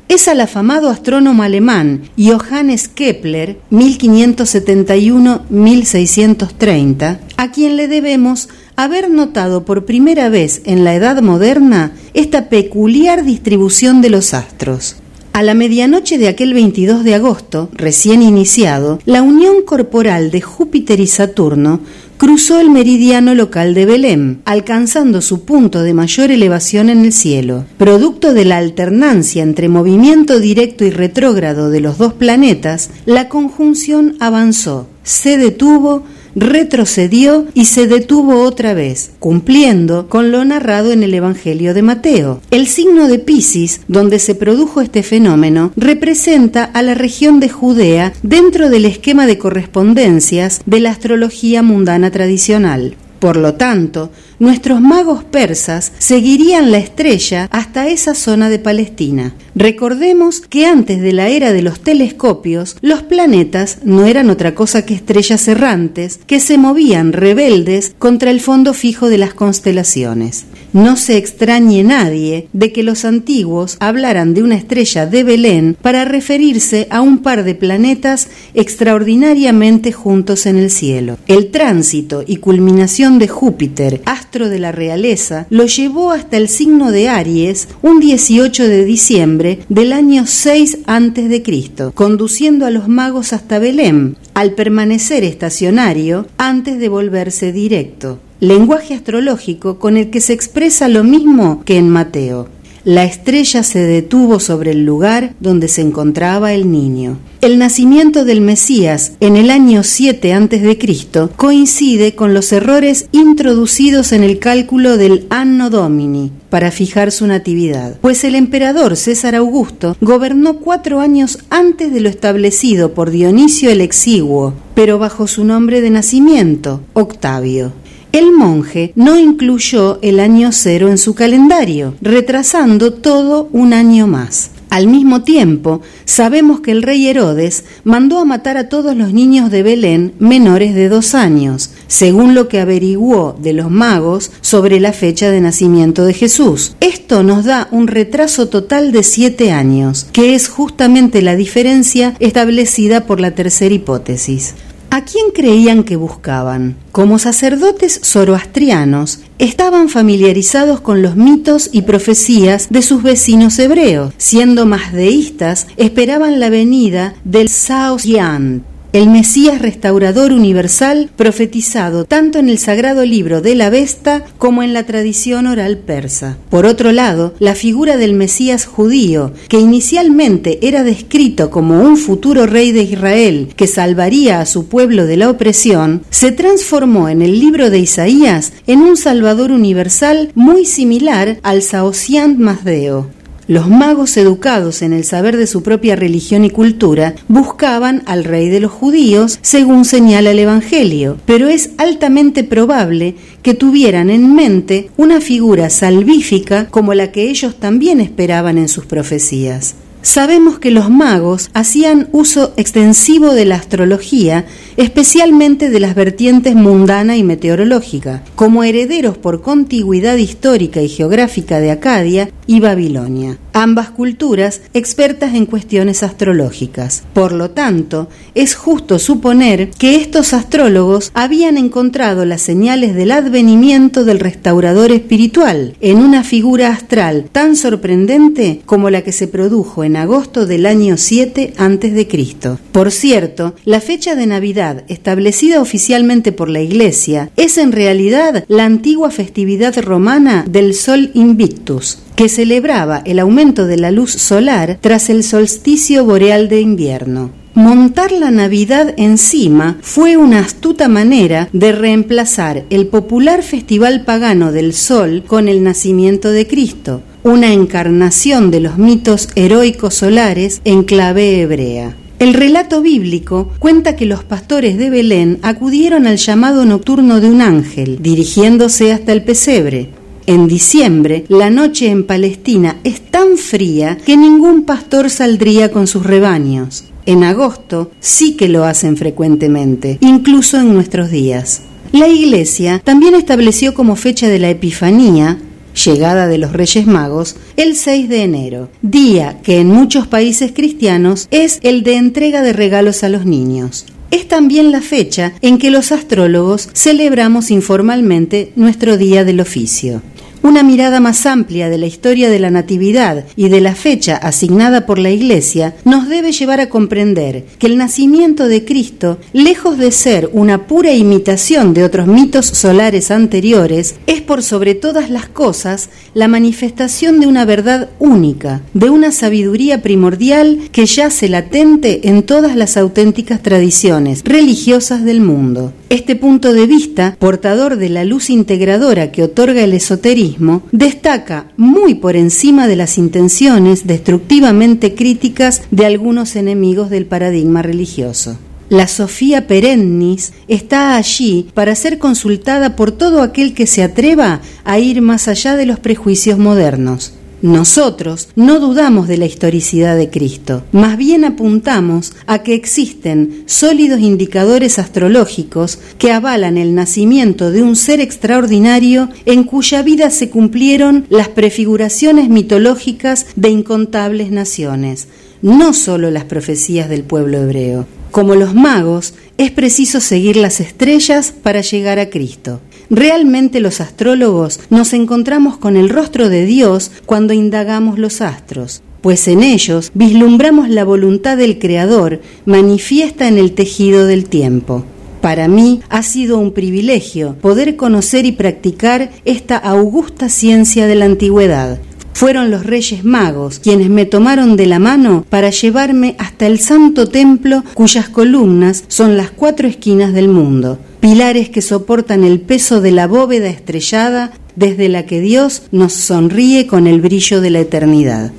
Es al afamado astrónomo alemán Johannes Kepler, 1571-1630, a quien le debemos haber notado por primera vez en la Edad Moderna esta peculiar distribución de los astros. A la medianoche de aquel 22 de agosto, recién iniciado, la unión corporal de Júpiter y Saturno cruzó el meridiano local de Belém, alcanzando su punto de mayor elevación en el cielo. Producto de la alternancia entre movimiento directo y retrógrado de los dos planetas, la conjunción avanzó, se detuvo, retrocedió y se detuvo otra vez, cumpliendo con lo narrado en el Evangelio de Mateo. El signo de Piscis, donde se produjo este fenómeno, representa a la región de Judea dentro del esquema de correspondencias de la astrología mundana tradicional. Por lo tanto, nuestros magos persas seguirían la estrella hasta esa zona de Palestina. Recordemos que antes de la era de los telescopios, los planetas no eran otra cosa que estrellas errantes que se movían rebeldes contra el fondo fijo de las constelaciones. No se extrañe nadie de que los antiguos hablaran de una estrella de Belén para referirse a un par de planetas extraordinariamente juntos en el cielo. El tránsito y culminación de Júpiter, astro de la realeza, lo llevó hasta el signo de Aries un 18 de diciembre del año 6 a.C., conduciendo a los magos hasta Belén, al permanecer estacionario antes de volverse directo lenguaje astrológico con el que se expresa lo mismo que en Mateo. La estrella se detuvo sobre el lugar donde se encontraba el niño. El nacimiento del Mesías en el año 7 a.C. coincide con los errores introducidos en el cálculo del Anno Domini para fijar su natividad, pues el emperador César Augusto gobernó cuatro años antes de lo establecido por Dionisio el Exiguo, pero bajo su nombre de nacimiento, Octavio. El monje no incluyó el año cero en su calendario, retrasando todo un año más. Al mismo tiempo, sabemos que el rey Herodes mandó a matar a todos los niños de Belén menores de dos años, según lo que averiguó de los magos sobre la fecha de nacimiento de Jesús. Esto nos da un retraso total de siete años, que es justamente la diferencia establecida por la tercera hipótesis. ¿A quién creían que buscaban? Como sacerdotes zoroastrianos, estaban familiarizados con los mitos y profecías de sus vecinos hebreos. Siendo más deístas, esperaban la venida del Saosyan, el Mesías restaurador universal profetizado tanto en el sagrado libro de la Vesta como en la tradición oral persa. Por otro lado, la figura del Mesías judío, que inicialmente era descrito como un futuro rey de Israel que salvaría a su pueblo de la opresión, se transformó en el libro de Isaías en un Salvador universal muy similar al Saosiant Masdeo. Los magos educados en el saber de su propia religión y cultura buscaban al rey de los judíos, según señala el Evangelio, pero es altamente probable que tuvieran en mente una figura salvífica como la que ellos también esperaban en sus profecías. Sabemos que los magos hacían uso extensivo de la astrología, especialmente de las vertientes mundana y meteorológica, como herederos por contigüidad histórica y geográfica de Acadia y Babilonia ambas culturas expertas en cuestiones astrológicas. Por lo tanto, es justo suponer que estos astrólogos habían encontrado las señales del advenimiento del restaurador espiritual en una figura astral tan sorprendente como la que se produjo en agosto del año 7 a.C. Por cierto, la fecha de Navidad establecida oficialmente por la Iglesia es en realidad la antigua festividad romana del Sol Invictus, que celebraba el aumento de la luz solar tras el solsticio boreal de invierno. Montar la Navidad encima fue una astuta manera de reemplazar el popular festival pagano del Sol con el nacimiento de Cristo, una encarnación de los mitos heroicos solares en clave hebrea. El relato bíblico cuenta que los pastores de Belén acudieron al llamado nocturno de un ángel, dirigiéndose hasta el pesebre. En diciembre, la noche en Palestina es tan fría que ningún pastor saldría con sus rebaños. En agosto sí que lo hacen frecuentemente, incluso en nuestros días. La Iglesia también estableció como fecha de la Epifanía, llegada de los Reyes Magos, el 6 de enero, día que en muchos países cristianos es el de entrega de regalos a los niños. Es también la fecha en que los astrólogos celebramos informalmente nuestro día del oficio. Una mirada más amplia de la historia de la Natividad y de la fecha asignada por la Iglesia nos debe llevar a comprender que el nacimiento de Cristo, lejos de ser una pura imitación de otros mitos solares anteriores, es por sobre todas las cosas la manifestación de una verdad única, de una sabiduría primordial que yace latente en todas las auténticas tradiciones religiosas del mundo. Este punto de vista, portador de la luz integradora que otorga el esoterismo, destaca muy por encima de las intenciones destructivamente críticas de algunos enemigos del paradigma religioso. La Sofía Perennis está allí para ser consultada por todo aquel que se atreva a ir más allá de los prejuicios modernos. Nosotros no dudamos de la historicidad de Cristo, más bien apuntamos a que existen sólidos indicadores astrológicos que avalan el nacimiento de un ser extraordinario en cuya vida se cumplieron las prefiguraciones mitológicas de incontables naciones, no solo las profecías del pueblo hebreo. Como los magos, es preciso seguir las estrellas para llegar a Cristo. Realmente los astrólogos nos encontramos con el rostro de Dios cuando indagamos los astros, pues en ellos vislumbramos la voluntad del Creador manifiesta en el tejido del tiempo. Para mí ha sido un privilegio poder conocer y practicar esta augusta ciencia de la antigüedad. Fueron los reyes magos quienes me tomaron de la mano para llevarme hasta el santo templo cuyas columnas son las cuatro esquinas del mundo pilares que soportan el peso de la bóveda estrellada desde la que Dios nos sonríe con el brillo de la eternidad.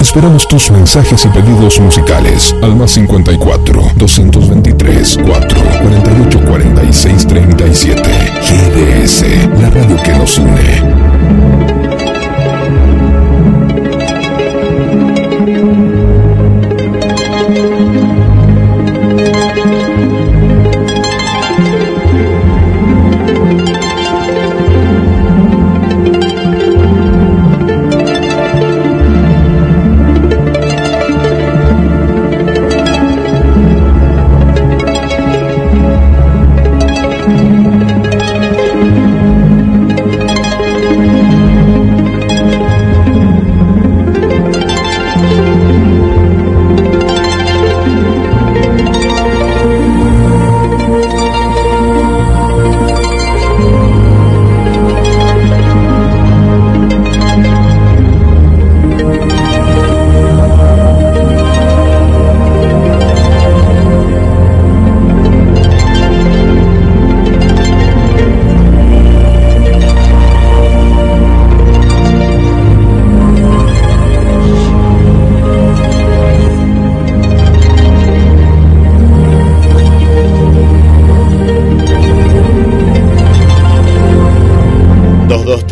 Esperamos tus mensajes y pedidos musicales al más 54 223 4 48 46 37. GDS, la radio que nos une.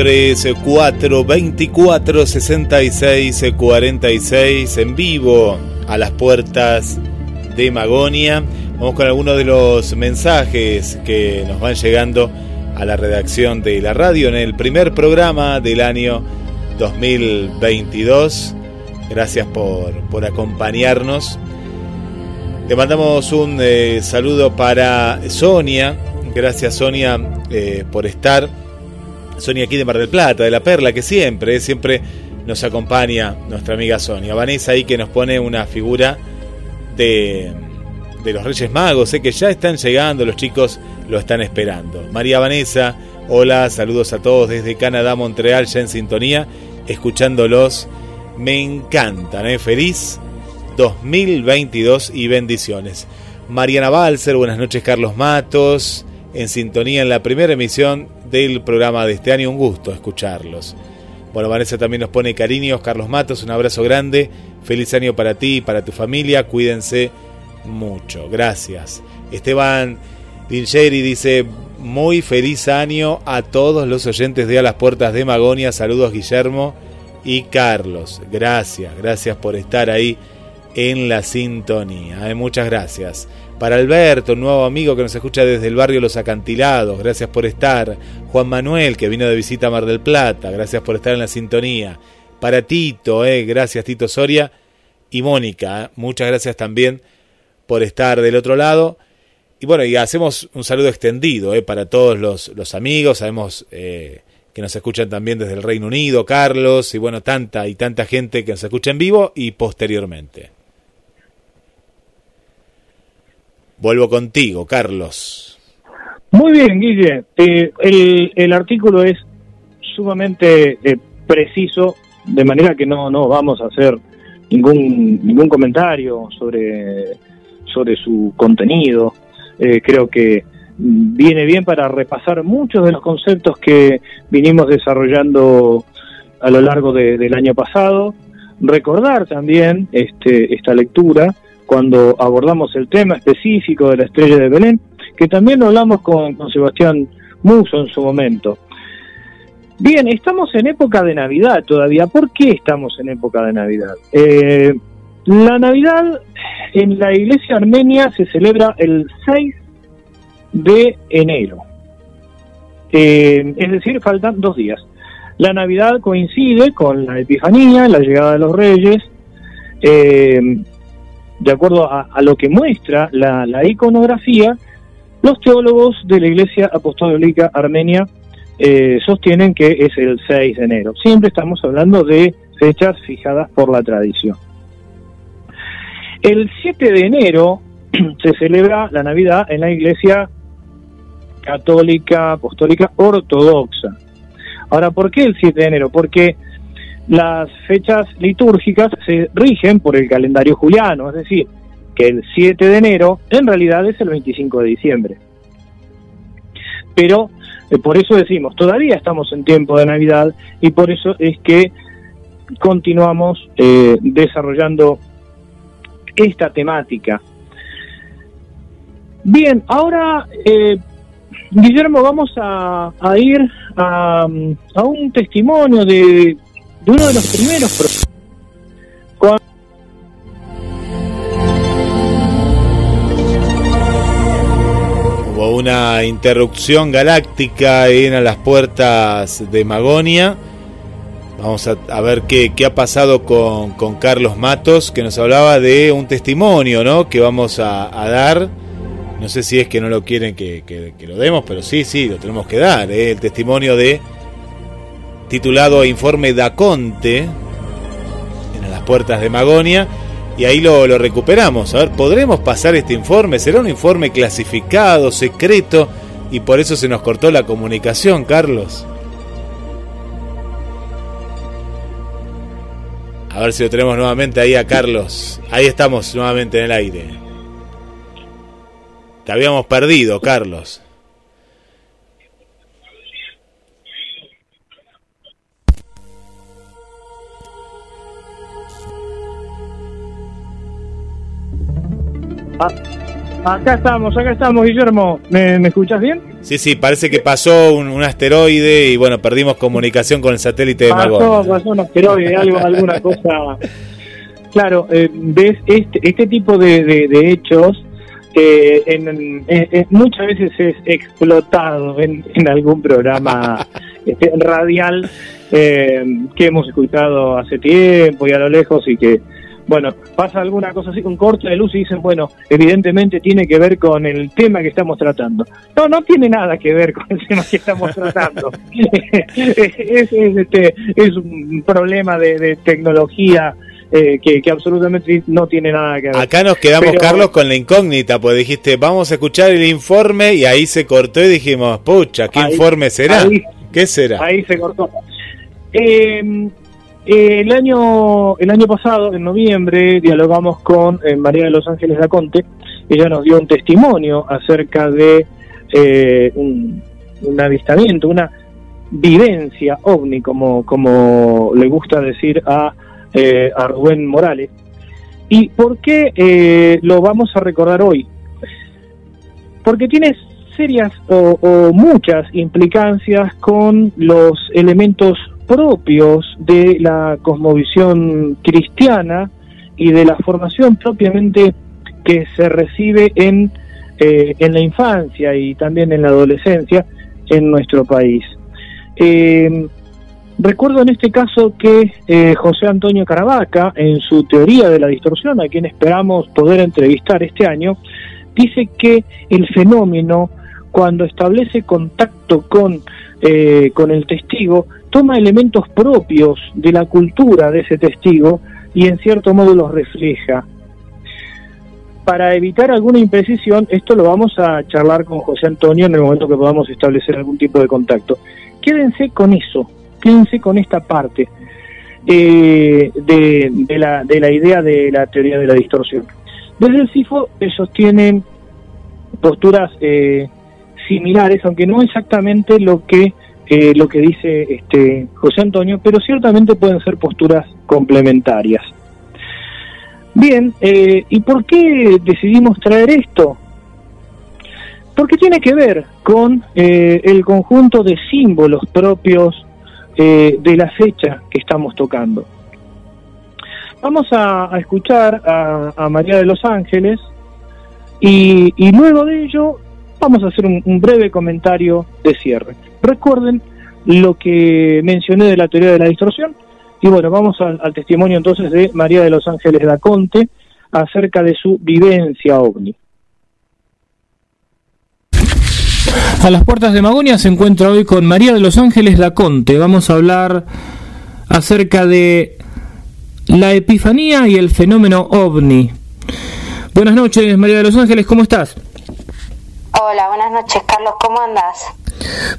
223 424 66 46 en vivo a las puertas de Magonia. Vamos con algunos de los mensajes que nos van llegando a la redacción de la radio en el primer programa del año 2022. Gracias por, por acompañarnos. Le mandamos un eh, saludo para Sonia. Gracias Sonia eh, por estar. Sonia aquí de Mar del Plata, de La Perla, que siempre, siempre nos acompaña nuestra amiga Sonia. Vanessa ahí que nos pone una figura de, de los Reyes Magos, sé que ya están llegando, los chicos lo están esperando. María Vanessa, hola, saludos a todos desde Canadá, Montreal, ya en sintonía, escuchándolos. Me encantan, ¿eh? Feliz 2022 y bendiciones. Mariana Balser, buenas noches Carlos Matos, en sintonía en la primera emisión del programa de este año, un gusto escucharlos. Bueno, Vanessa también nos pone cariños, Carlos Matos, un abrazo grande, feliz año para ti y para tu familia, cuídense mucho, gracias. Esteban Dingeri dice, muy feliz año a todos los oyentes de A las Puertas de Magonia, saludos Guillermo y Carlos, gracias, gracias por estar ahí en la sintonía, eh, muchas gracias. Para Alberto, un nuevo amigo que nos escucha desde el barrio Los Acantilados, gracias por estar. Juan Manuel, que vino de visita a Mar del Plata, gracias por estar en la sintonía. Para Tito, eh, gracias Tito Soria. Y Mónica, eh, muchas gracias también por estar del otro lado. Y bueno, y hacemos un saludo extendido eh, para todos los, amigos, sabemos eh, que nos escuchan también desde el Reino Unido, Carlos, y bueno, tanta y tanta gente que nos escucha en vivo y posteriormente. Vuelvo contigo, Carlos. Muy bien, Guille. Eh, el, artículo es sumamente eh, preciso, de manera que no, no vamos a hacer ningún, ningún comentario sobre, sobre su contenido. Eh, creo que viene bien para repasar muchos de los conceptos que vinimos desarrollando a lo largo de, del año pasado. Recordar también este, esta lectura cuando abordamos el tema específico de la estrella de Belén, que también lo hablamos con, Sebastián Muso en su momento. Bien, estamos en época de Navidad todavía. ¿Por qué estamos en época de Navidad? Eh, la Navidad en la iglesia armenia se celebra el 6 de enero. Eh, es decir, faltan dos días. La Navidad coincide con la Epifanía, la llegada de los reyes. Eh, de acuerdo a, lo que muestra la, la, iconografía, los teólogos de la Iglesia Apostólica Armenia eh, sostienen que es el 6 de enero. Siempre estamos hablando de fechas fijadas por la tradición. El 7 de enero se celebra la Navidad en la Iglesia Católica Apostólica Ortodoxa. Ahora, ¿por qué el 7 de enero? Porque las fechas litúrgicas se rigen por el calendario juliano, es decir, que el 7 de enero en realidad es el 25 de diciembre. Pero eh, por eso decimos, todavía estamos en tiempo de Navidad y por eso es que continuamos eh, desarrollando esta temática. Bien, ahora, eh, Guillermo, vamos a, ir a un testimonio de uno de los primeros Hubo una interrupción galáctica en las puertas de Magonia. Vamos a, ver qué, qué, ha pasado con, con, Carlos Matos, que nos hablaba de un testimonio ¿no? que vamos a, a dar. No sé si es que no lo quieren que, que, que lo demos, pero sí, sí, lo tenemos que dar. ¿eh? El testimonio de titulado Informe Daconte, en las puertas de Magonia, y ahí lo, lo, recuperamos. A ver, ¿podremos pasar este informe? ¿Será un informe clasificado, secreto, y por eso se nos cortó la comunicación, Carlos? A ver si lo tenemos nuevamente ahí a Carlos. Ahí estamos nuevamente en el aire. Te habíamos perdido, Carlos. Ah, acá estamos, acá estamos, Guillermo. ¿Me, ¿Me, escuchas bien? Sí, sí, parece que pasó un, asteroide y bueno, perdimos comunicación con el satélite de Pasó, pasó un asteroide, algo, alguna cosa. Claro, eh, ves, este, este tipo de, hechos eh, en, muchas veces es explotado en, algún programa este, radial eh, que hemos escuchado hace tiempo y a lo lejos y que bueno, pasa alguna cosa así con corte de luz y dicen, bueno, evidentemente tiene que ver con el tema que estamos tratando. No, no tiene nada que ver con el tema que estamos tratando. es, este, es un problema de, tecnología eh, que, absolutamente no tiene nada que ver. Acá nos quedamos, Carlos, con la incógnita, pues dijiste, vamos a escuchar el informe y ahí se cortó y dijimos, pucha, ¿qué informe será? ¿Qué será? Ahí se cortó. Eh, eh, el año el año pasado, en noviembre, dialogamos con eh, María de los Ángeles Daconte. Ella nos dio un testimonio acerca de eh, un, avistamiento, una vivencia ovni, como, como le gusta decir a, a Rubén Morales. ¿Y por qué lo vamos a recordar hoy? Porque tiene serias o muchas implicancias con los elementos propios de la cosmovisión cristiana y de la formación propiamente que se recibe en, eh, en la infancia y también en la adolescencia en nuestro país. Eh, recuerdo en este caso que eh, José Antonio Caravaca, en su teoría de la distorsión, a quien esperamos poder entrevistar este año, dice que el fenómeno, cuando establece contacto con, con el testigo, toma elementos propios de la cultura de ese testigo y en cierto modo los refleja. Para evitar alguna imprecisión, esto lo vamos a charlar con José Antonio en el momento que podamos establecer algún tipo de contacto. Quédense con eso, quédense con esta parte eh, de, la, de la idea de la teoría de la distorsión. Desde el CIFO ellos tienen posturas eh, similares, aunque no exactamente lo que eh, lo que dice este José Antonio, pero ciertamente pueden ser posturas complementarias. Bien, eh, ¿y por qué decidimos traer esto? Porque tiene que ver con eh, el conjunto de símbolos propios de la fecha que estamos tocando. Vamos a, escuchar a, María de los Ángeles y, luego de ello vamos a hacer un breve comentario de cierre. Recuerden lo que mencioné de la teoría de la distorsión. Y bueno, vamos al, testimonio entonces de María de los Ángeles da Conte acerca de su vivencia ovni. A las puertas de Magonia se encuentra hoy con María de los Ángeles da Conte. Vamos a hablar acerca de la epifanía y el fenómeno ovni. Buenas noches, María de los Ángeles, ¿cómo estás? Hola, buenas noches, Carlos, ¿cómo andas?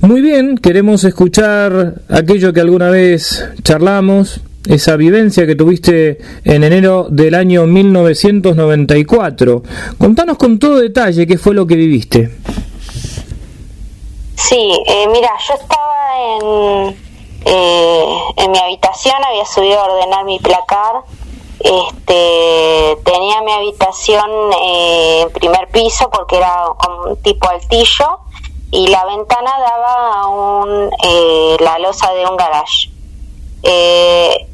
Muy bien, queremos escuchar aquello que alguna vez charlamos, esa vivencia que tuviste en enero del año 1994. Contanos con todo detalle qué fue lo que viviste. Sí, eh, mira, yo estaba en, eh, en mi habitación, había subido a ordenar mi placar este tenía mi habitación eh, en primer piso porque era un tipo altillo y la ventana daba a un, eh, la losa de un garage. Eh,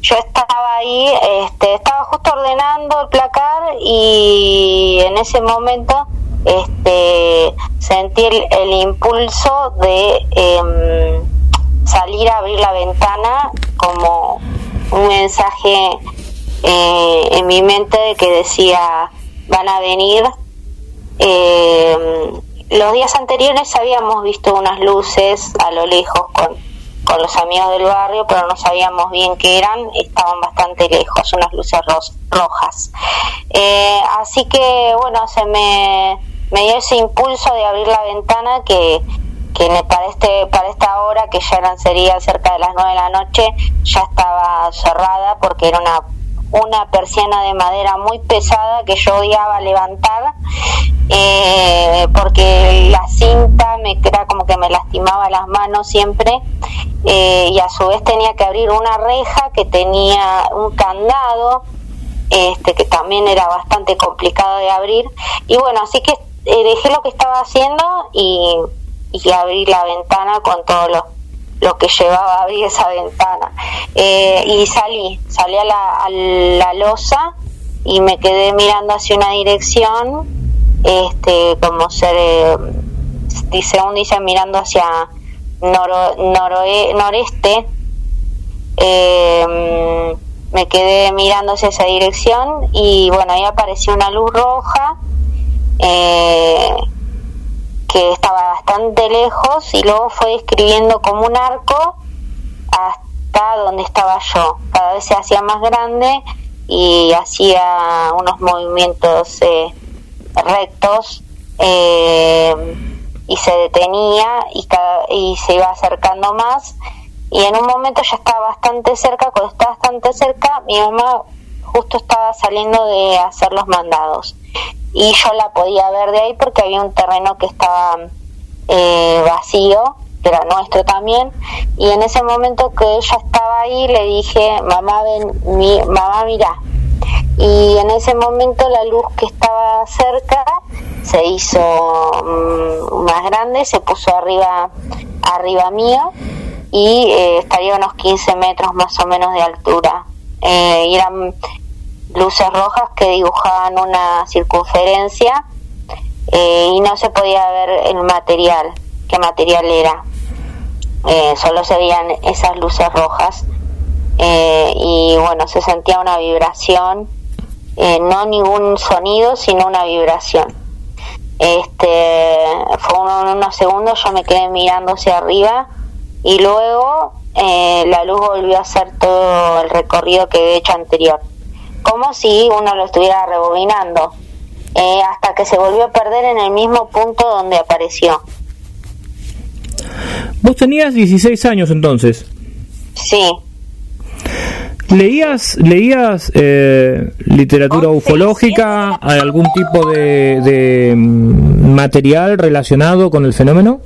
yo estaba ahí, este, estaba justo ordenando el placar y en ese momento este, sentí el, impulso de em, salir a abrir la ventana como un mensaje eh, en mi mente que decía van a venir eh, los días anteriores habíamos visto unas luces a lo lejos con, con los amigos del barrio, pero no sabíamos bien qué eran, estaban bastante lejos, unas luces rojas. Eh, así que, bueno, se me, me dio ese impulso de abrir la ventana que, que para, este, para esta hora, que ya eran, sería cerca de las nueve de la noche, ya estaba cerrada porque era una una persiana de madera muy pesada que yo odiaba levantar eh, porque la cinta me era como que me lastimaba las manos siempre eh, y a su vez tenía que abrir una reja que tenía un candado este que también era bastante complicado de abrir. Y bueno así que eh, dejé lo que estaba haciendo y, y abrí la ventana con todo lo, lo que llevaba a abrir esa ventana. Eh, y salí, salí a la, a la losa y me quedé mirando hacia una dirección, este, como ser, eh, según dicen, mirando hacia noro, noroe, noreste. Eh, me quedé mirando hacia esa dirección y bueno, ahí apareció una luz roja eh, que estaba bastante lejos y luego fue escribiendo como un arco hasta donde estaba yo. Cada vez se hacía más grande y hacía unos movimientos eh, rectos eh, y se detenía y, cada, y se iba acercando más y en un momento ya estaba bastante cerca, cuando estaba bastante cerca, mi mamá justo estaba saliendo de hacer los mandados y yo la podía ver de ahí porque había un terreno que estaba eh, vacío, que era nuestro también, y en ese momento que ella estaba ahí le dije, mamá, ven, mi, mamá, mira, y en ese momento la luz que estaba cerca se hizo mm, más grande, se puso arriba, arriba mío y eh, estaría a unos 15 metros más o menos de altura. Eh, luces rojas que dibujaban una circunferencia eh, y no se podía ver el material, qué material era. Eh, solo se veían esas luces rojas eh, y bueno, se sentía una vibración, no ningún sonido, sino una vibración. Este, fue uno, unos segundos, yo me quedé mirando hacia arriba y luego la luz volvió a hacer todo el recorrido que había hecho anterior, como si uno lo estuviera rebobinando, eh, hasta que se volvió a perder en el mismo punto donde apareció. Vos tenías 16 años entonces. Sí, ¿Leías, leías eh, literatura ufológica, algún tipo de, de mm, material relacionado con el fenómeno?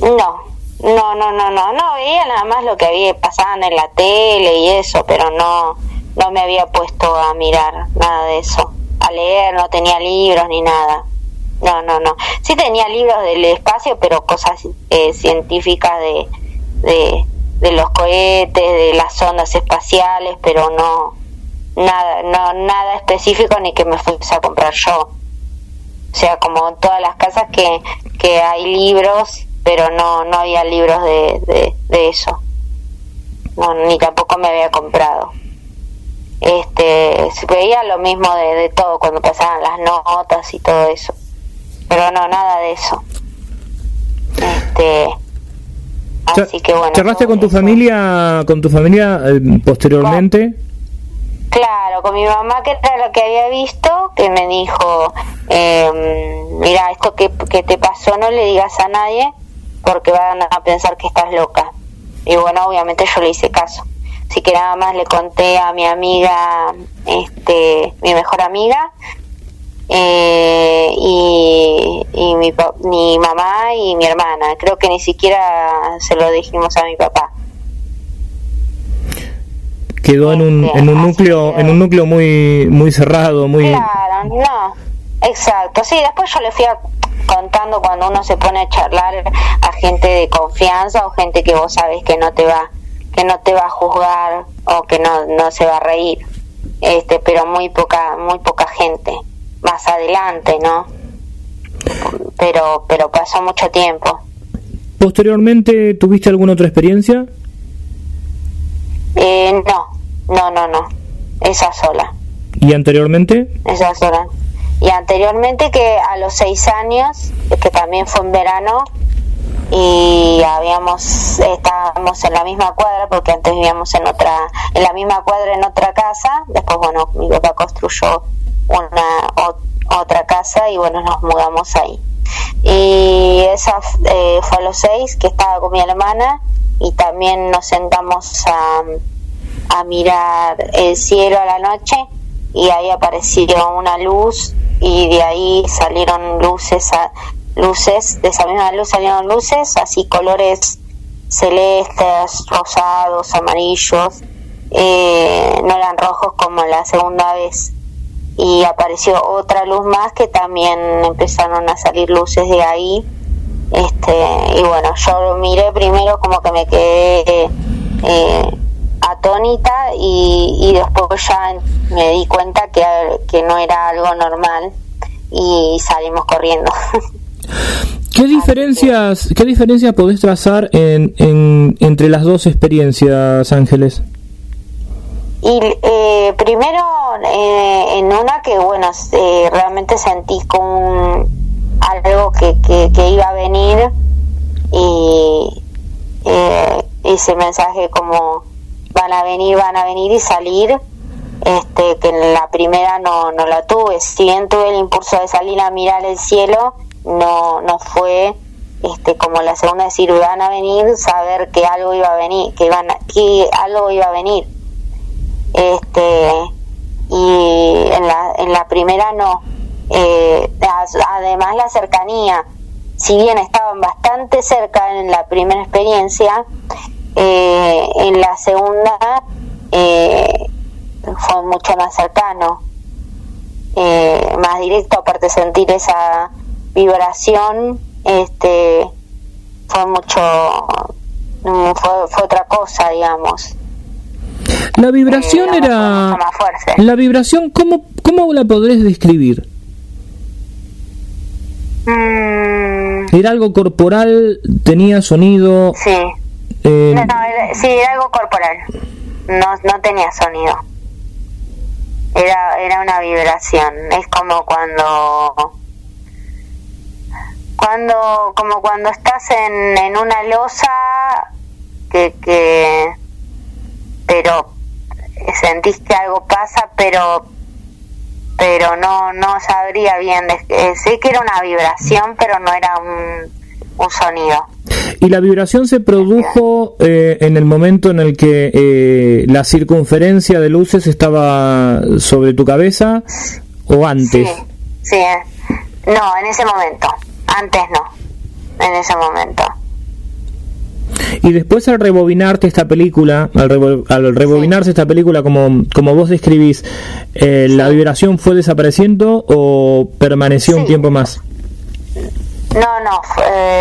no, no, no, no, no, no, veía nada más lo que había pasado en la tele y eso, pero no, no me había puesto a mirar nada de eso, a leer, no tenía libros ni nada. No, no, no. Sí tenía libros del espacio, pero cosas eh, científicas de, de, los cohetes, de las ondas espaciales, pero no nada, no nada específico ni que me fuese a comprar yo. O sea, como en todas las casas que, que hay libros, pero no no había libros de, de, de eso. No, ni tampoco me había comprado. Este, se veía lo mismo de, de todo cuando pasaban las notas y todo eso. Pero no, nada de eso. Este, así que bueno. ¿Charlaste con tu familia, con tu familia eh, posteriormente? Claro, con mi mamá, que era lo que había visto, que me dijo, eh, mira, esto que, que te pasó no le digas a nadie porque van a pensar que estás loca. Y bueno, obviamente yo le hice caso. Así que nada más le conté a mi amiga, este, mi mejor amiga, eh, y, y mi, mamá y mi hermana. Creo que ni siquiera se lo dijimos a mi papá. Quedó en un, en un núcleo, en un núcleo muy, muy cerrado, muy. Claro, no, exacto. Sí, después yo le fui a- contando cuando uno se pone a charlar a gente de confianza o gente que vos sabes que no te va que no te va a juzgar o que no, no se va a reír. Este, pero muy poca muy poca gente más adelante, ¿no? Pero pero pasó mucho tiempo. Posteriormente, ¿tuviste alguna otra experiencia? Eh, no, no, no, no. Esa sola. ¿Y anteriormente? esas horas. Y anteriormente que a los seis años, que también fue en verano, y habíamos, estábamos en la misma cuadra, porque antes vivíamos en otra, en la misma cuadra en otra casa, después bueno, mi papá construyó una otra casa y bueno, nos mudamos ahí. Y esa eh, fue a los seis, que estaba con mi hermana, y también nos sentamos a, a mirar el cielo a la noche y ahí apareció una luz y de ahí salieron luces a, luces de esa misma luz salieron luces así colores celestes rosados amarillos. Eh, no eran rojos como la segunda vez. Y apareció otra luz más que también empezaron a salir luces de ahí. Este y bueno yo lo miré primero como que me quedé eh, atónita y, y, después ya me di cuenta que, que no era algo normal y salimos corriendo ¿Qué diferencias, ¿Qué diferencias podés trazar en, en, entre las dos experiencias, Ángeles? Y eh, primero, eh, en una que, bueno, eh, realmente sentí con algo que, que, iba a venir y ese mensaje como van a venir, van a venir y salir, este, que en la primera no, no la tuve, si bien tuve el impulso de salir a mirar el cielo, no, no fue este, como la segunda decir van a venir, saber que algo iba a venir, que iban que algo iba a venir. Este y en la, en la primera no. Eh, además la cercanía, si bien estaban bastante cerca en la primera experiencia, eh, en la segunda eh, fue mucho más cercano, más directo, aparte sentir esa vibración este fue mucho mm, fue, otra cosa digamos. La vibración eh, era la vibración cómo cómo la podrés describir mm. era algo corporal tenía sonido sí. Eh, no, era, sí era algo corporal. No no tenía sonido. Era era una vibración. Es como cuando cuando como cuando estás en, en una losa que, que pero sentís que algo pasa pero pero no no sabría bien eh, sé que era una vibración pero no era un, un sonido. Y la vibración se produjo eh, en el momento en el que eh, la circunferencia de luces estaba sobre tu cabeza o antes sí, sí no en ese momento antes no, en ese momento. Y después al rebobinarte esta película, al, al rebobinarse esta película como, como vos describís, eh, ¿la vibración fue desapareciendo o permaneció un tiempo más? No, no,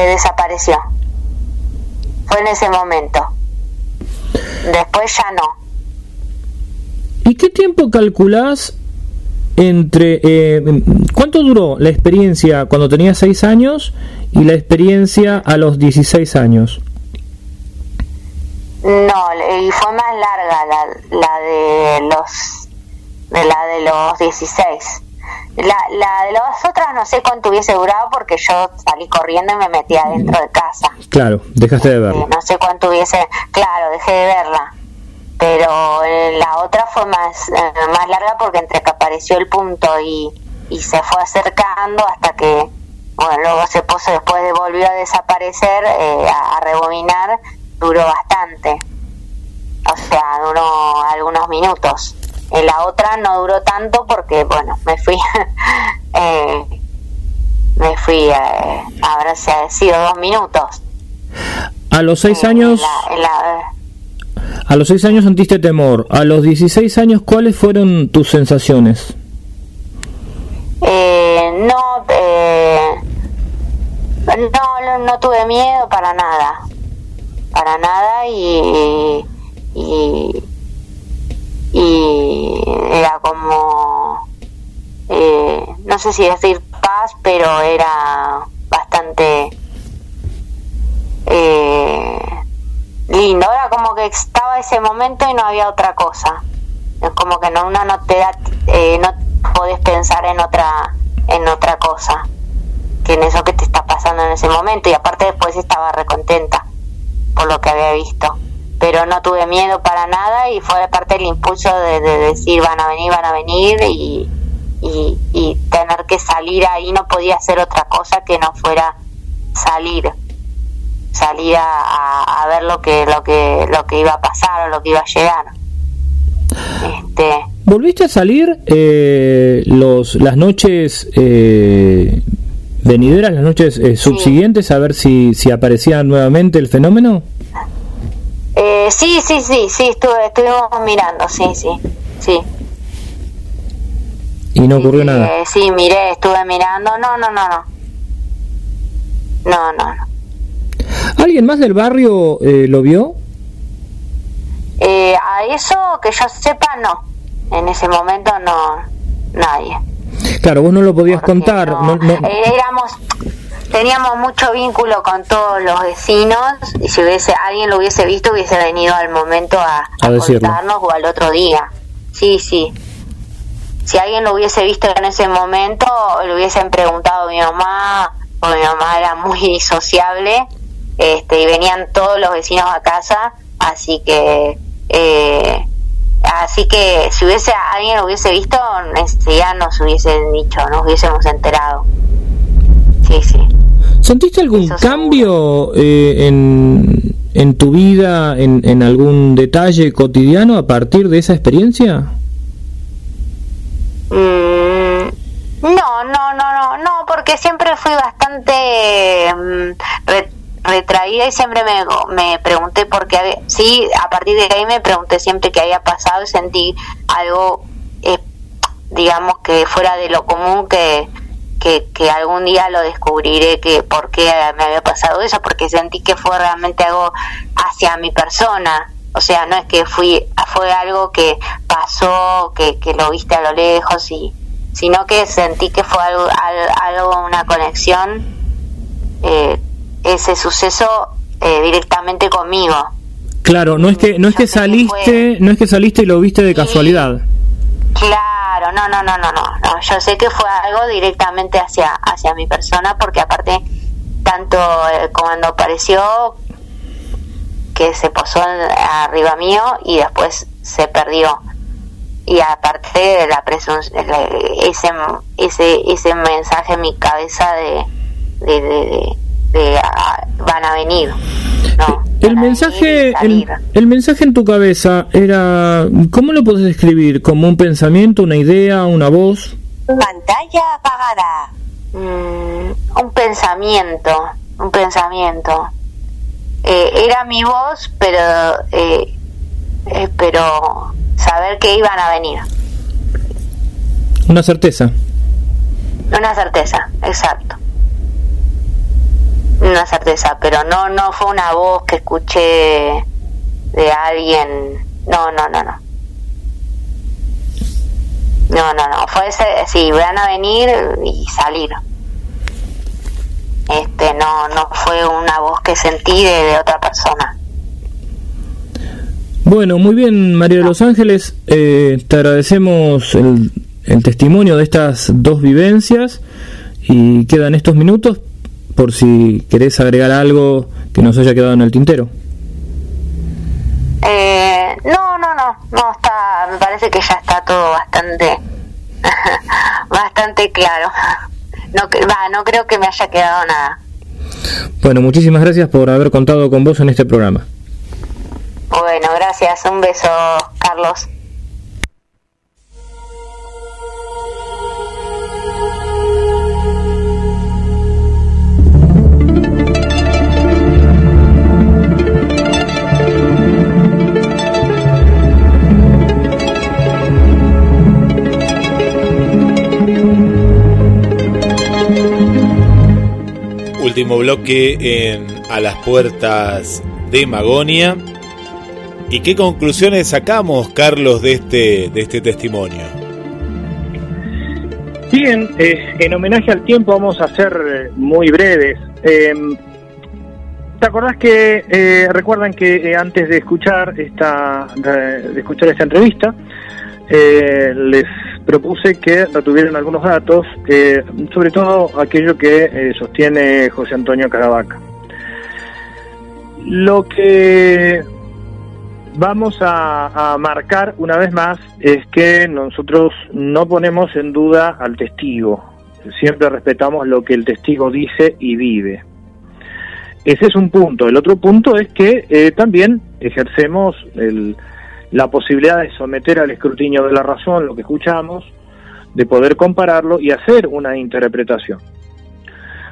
desapareció. Fue en ese momento. Después ya no. ¿Y qué tiempo calculás entre eh, cuánto duró la experiencia cuando tenía 6 años y la experiencia a los 16 años no y fue más larga la, la de los de la de los 16 la, la de las otras no sé cuánto hubiese durado porque yo salí corriendo y me metí adentro de casa. Claro dejaste de verla. No sé cuánto hubiese claro dejé de verla pero eh, la otra fue más, eh, más larga porque entre que apareció el punto y, y se fue acercando hasta que, bueno, luego se puso, después de volvió a desaparecer, eh, a, rebobinar, duró bastante. O sea, duró algunos minutos. En la otra no duró tanto porque, bueno, me fui, me fui, habrá sido dos minutos. A los seis años... A los 6 años sentiste temor. A los 16 años, ¿cuáles fueron tus sensaciones? Eh, no, eh, no, no, tuve miedo para nada. Para nada y, y, y era como, eh, no sé si decir paz, pero era bastante... Eh, lindo. Era como que ese momento y no había otra cosa. Es como que no, uno no te da, eh, no podés pensar en otra, en otra cosa que en eso que te está pasando en ese momento. Y aparte después estaba recontenta por lo que había visto. Pero no tuve miedo para nada y fue parte del impulso de, decir van a venir, van a venir y, y, y tener que salir ahí no podía hacer otra cosa que no fuera salir salir a, ver lo que lo que lo que iba a pasar o lo que iba a llegar este volviste a salir eh, los las noches eh, venideras las noches eh, subsiguientes a ver si si aparecía nuevamente el fenómeno eh, sí sí sí sí estuve estuvimos mirando sí sí sí ¿Y no ocurrió nada? Eh, sí, miré, estuve mirando. No, no, no, no. No, no, no. ¿Alguien más del barrio eh, lo vio? Eh, a eso que yo sepa, no. En ese momento no, nadie. Claro, vos no lo podías Porque contar. no- no- no- eh, éramos, teníamos mucho vínculo con todos los vecinos y si hubiese alguien lo hubiese visto hubiese venido al momento a, A contarnos o al otro día. Sí, sí. Si alguien lo hubiese visto en ese momento, le hubiesen preguntado a mi mamá, o mi mamá era muy sociable, este, y venían todos los vecinos a casa, así que, eh, así que si hubiese alguien lo hubiese visto, ya nos hubiesen dicho, nos hubiésemos enterado. Sí, sí. ¿Sentiste algún Eso cambio eh, en, en tu vida, en, en algún detalle cotidiano a partir de esa experiencia? Mm, no, no, no, no, no, porque siempre fui bastante mm, re- retraída y siempre me, me pregunté por qué había, sí, a partir de ahí me pregunté siempre qué había pasado y sentí algo, eh, digamos que fuera de lo común que, que, que algún día lo descubriré que por qué me había pasado eso, porque sentí que fue realmente algo hacia mi persona. O sea, no es que fui, fue algo que pasó, que, que lo viste a lo lejos, y, sino que sentí que fue algo, al- algo una conexión, eh, ese suceso eh, directamente conmigo. Claro, no es que no es que saliste, no es que saliste y lo viste de casualidad. Claro, no, no, no, no, no. Yo sé que fue algo directamente hacia, hacia mi persona, porque aparte, tanto eh, cuando apareció, que se posó arriba mío y después se perdió. Y aparte de la presunción, ese, ese, ese mensaje en mi cabeza de, de, de, ah, van a venir. No, El mensaje, el, mensaje en tu cabeza era, ¿cómo lo podés describir? ¿Como un pensamiento, una idea, una voz? Pantalla apagada. Mm, un pensamiento, un pensamiento. Eh, era mi voz, pero, eh, eh, pero saber que iban a venir. Una certeza. Una certeza, exacto. Una certeza, pero no, no fue una voz que escuché de alguien. No, no, no, no. No, no, no. Fue ese, sí, van a venir y salir. Este, no, no fue una voz que sentí de, de otra persona. Bueno, muy bien, María de los Ángeles. eh, te agradecemos el, el testimonio de estas dos vivencias y quedan estos minutos por si querés agregar algo que nos haya quedado en el tintero. Eh, no, no, no, no está, me parece que ya está todo bastante, bastante claro. No, va, no creo que me haya quedado nada. Bueno, muchísimas gracias por haber contado con vos en este programa. Bueno, gracias, un beso, Carlos. Último bloque en A las puertas de Magonia. ¿Y qué conclusiones sacamos, Carlos, de este, de este testimonio? Bien, eh, en homenaje al tiempo vamos a ser eh, muy breves. Eh, ¿Te acordás que eh, recuerdan que eh, antes de escuchar esta de, escuchar esta entrevista les propuse que retuvieran algunos datos, eh, sobre todo aquello que eh, sostiene José Antonio Caravaca. Lo que vamos a, marcar una vez más es que nosotros no ponemos en duda al testigo, siempre respetamos lo que el testigo dice y vive. Ese es un punto. El otro punto es que eh, también ejercemos el, la posibilidad de someter al escrutinio de la razón lo que escuchamos, de poder compararlo y hacer una interpretación.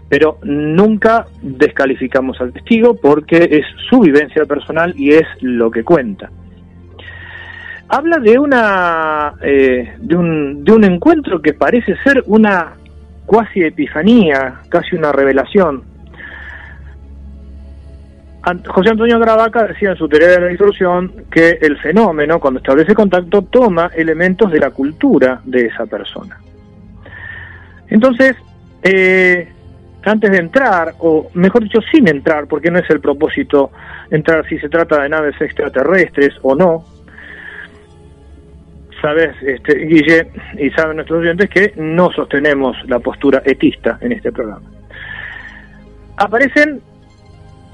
Pero nunca descalificamos al testigo porque es su vivencia personal y es lo que cuenta. habla de una eh, de, un, de un encuentro que parece ser una cuasi epifanía, casi una revelación. José Antonio Gravaca decía en su teoría de la distorsión que el fenómeno, cuando establece contacto, toma elementos de la cultura de esa persona. Entonces, eh, antes de entrar, o mejor dicho, sin entrar, porque no es el propósito entrar si se trata de naves extraterrestres o no, sabes, este, Guille, y saben nuestros oyentes que no sostenemos la postura etista en este programa. Aparecen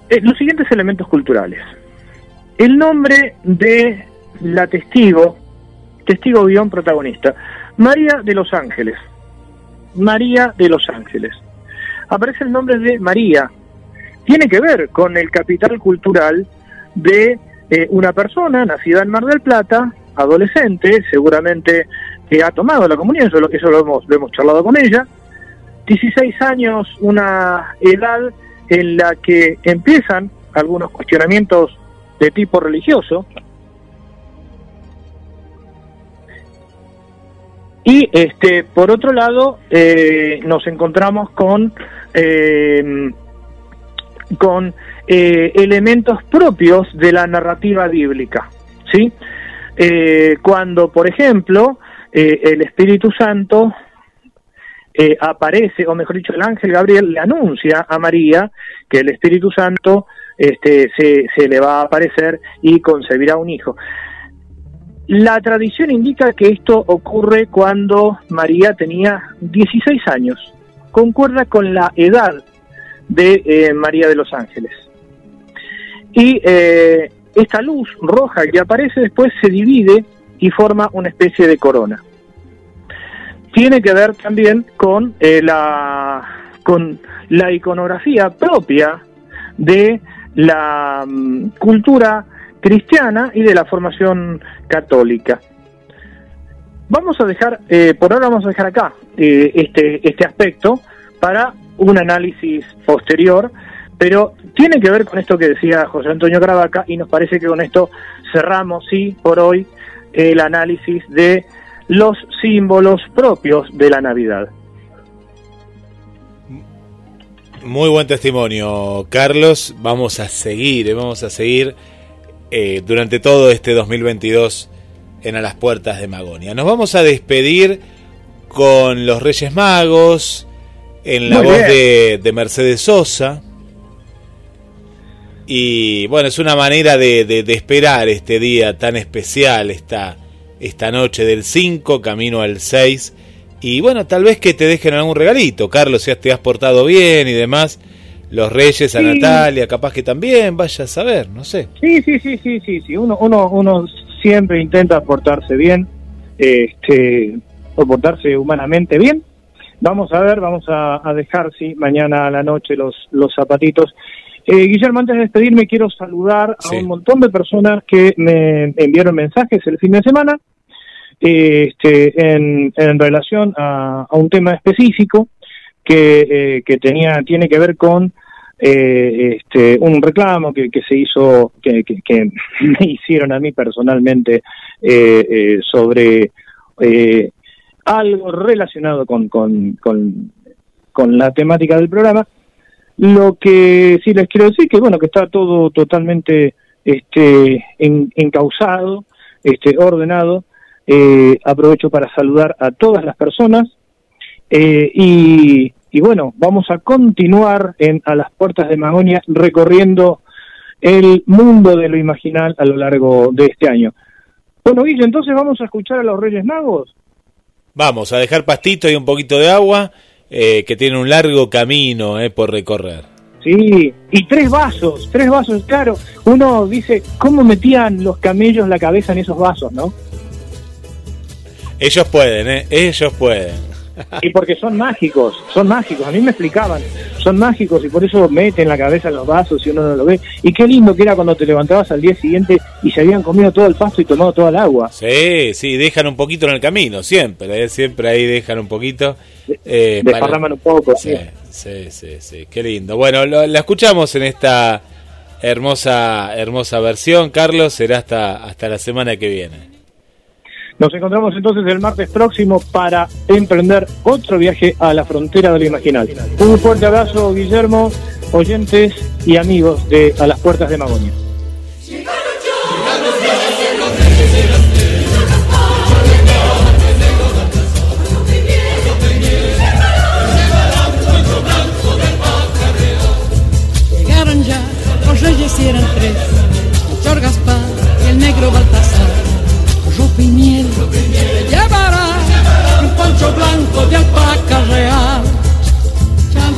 eh, los siguientes elementos culturales. El nombre de la testigo, testigo guion protagonista, María de los Ángeles. María de los Ángeles. Aparece el nombre de María. Tiene que ver con el capital cultural de eh, una persona nacida en Mar del Plata, adolescente, seguramente que ha tomado la comunión, eso, eso lo, hemos, lo hemos charlado con ella. 16 años, una edad en la que empiezan algunos cuestionamientos de tipo religioso. Y este, por otro lado, eh, nos encontramos con, eh, con eh, elementos propios de la narrativa bíblica. ¿sí? cuando, por ejemplo, el Espíritu Santo eh, aparece, o mejor dicho, el ángel Gabriel le anuncia a María que el Espíritu Santo este, se, le va a aparecer y concebirá un hijo. La tradición indica que esto ocurre cuando María tenía 16 años, concuerda con la edad de eh, María de los Ángeles. Y eh, esta luz roja que aparece después se divide y forma una especie de corona tiene que ver también con, eh, la, con la iconografía propia de la mm, cultura cristiana y de la formación católica. Vamos a dejar, eh, por ahora vamos a dejar acá eh, este, este aspecto para un análisis posterior, pero tiene que ver con esto que decía José Antonio Gravaca y nos parece que con esto cerramos, sí, por hoy, el análisis de los símbolos propios de la Navidad. Muy buen testimonio, Carlos. Vamos a seguir, eh, vamos a seguir eh, durante todo este 2022 en A las Puertas de Magonia. Nos vamos a despedir con los Reyes Magos, en la voz de, Mercedes Sosa. Y bueno, es una manera de, de, de esperar este día tan especial, esta, esta noche del 5, camino al 6. Y bueno, tal vez que te dejen algún regalito, Carlos, si te has portado bien y demás. Los Reyes, a Natalia, capaz que también, vaya a saber, no sé. Sí, sí, sí, sí, sí, sí. Uno, uno, uno siempre intenta portarse bien, este, o portarse humanamente bien. Vamos a ver, vamos a, dejar, sí, mañana a la noche los, los zapatitos. Eh, Guillermo, antes de despedirme, quiero saludar a un montón de personas que me enviaron mensajes el fin de semana este, en, relación a, un tema específico que, eh, que tenía, tiene que ver con eh, este, un reclamo que, que se hizo, que, que, me hicieron a mí personalmente eh, sobre algo relacionado con, con, con la temática del programa. Lo que sí les quiero decir que bueno que está todo totalmente este encausado, este ordenado eh, aprovecho para saludar a todas las personas eh, y, bueno, vamos a continuar en, a las puertas de Magonia recorriendo el mundo de lo imaginal a lo largo de este año. Bueno, Guille, entonces vamos a escuchar a los Reyes Magos. Vamos a dejar pastito y un poquito de agua, eh, que tiene un largo camino por recorrer. Sí, y tres vasos, tres vasos, claro. Uno dice, ¿cómo metían los camellos la cabeza en esos vasos, no? Ellos pueden, ¿eh? Ellos pueden. Y porque son mágicos, son mágicos. A mí me explicaban, son mágicos y por eso meten la cabeza en los vasos y uno no lo ve. Y qué lindo que era cuando te levantabas al día siguiente y se habían comido todo el pasto y tomado toda el agua. Sí, sí, dejan un poquito en el camino, siempre, ¿eh? siempre ahí dejan un poquito. Eh, un poco. Sí, sí, sí, sí, qué lindo. Bueno, la escuchamos en esta hermosa, hermosa versión, Carlos. Será hasta, hasta la semana que viene. Nos encontramos entonces el martes próximo para emprender otro viaje a la frontera de lo imaginal. Un fuerte abrazo, Guillermo, oyentes y amigos de A las Puertas de Magonia.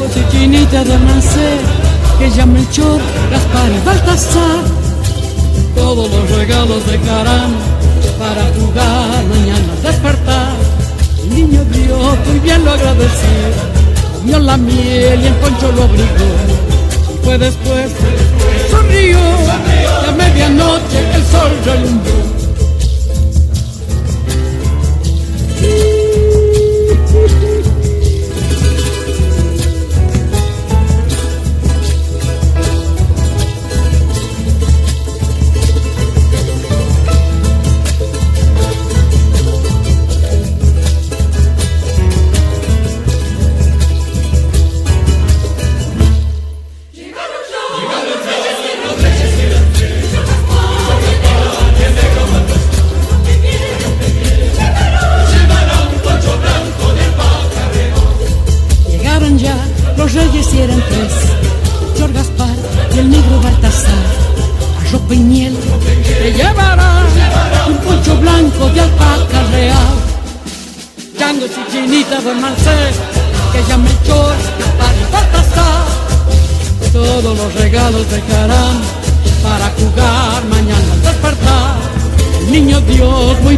Changos y chinitas de Mancé, que llama el Chor, Gaspar y Baltasar, todos los regalos de Caram para jugar mañana despertar. El niño Dios muy bien lo agradeció, comió la miel y el poncho lo abrigó fue después sonrió y a medianoche el sol relumbró.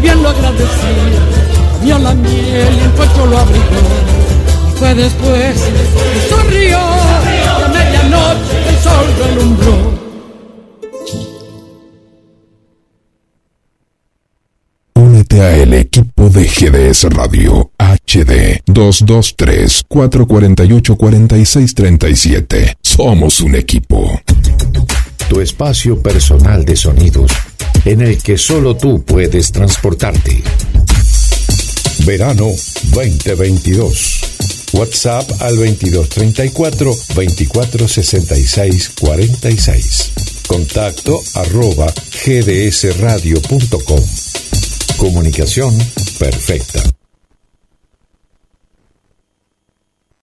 Bien lo agradeció, comió la miel y el poncho lo abrigó fue después que sonrió, y a medianoche el sol relumbró. Únete a el equipo de GDS Radio HD 223 448 4637. Somos un equipo. Tu espacio personal de sonidos en el que solo tú puedes transportarte. Verano 2022. WhatsApp al 2234 2466 46. Contacto arroba gdsradio.com. Comunicación perfecta.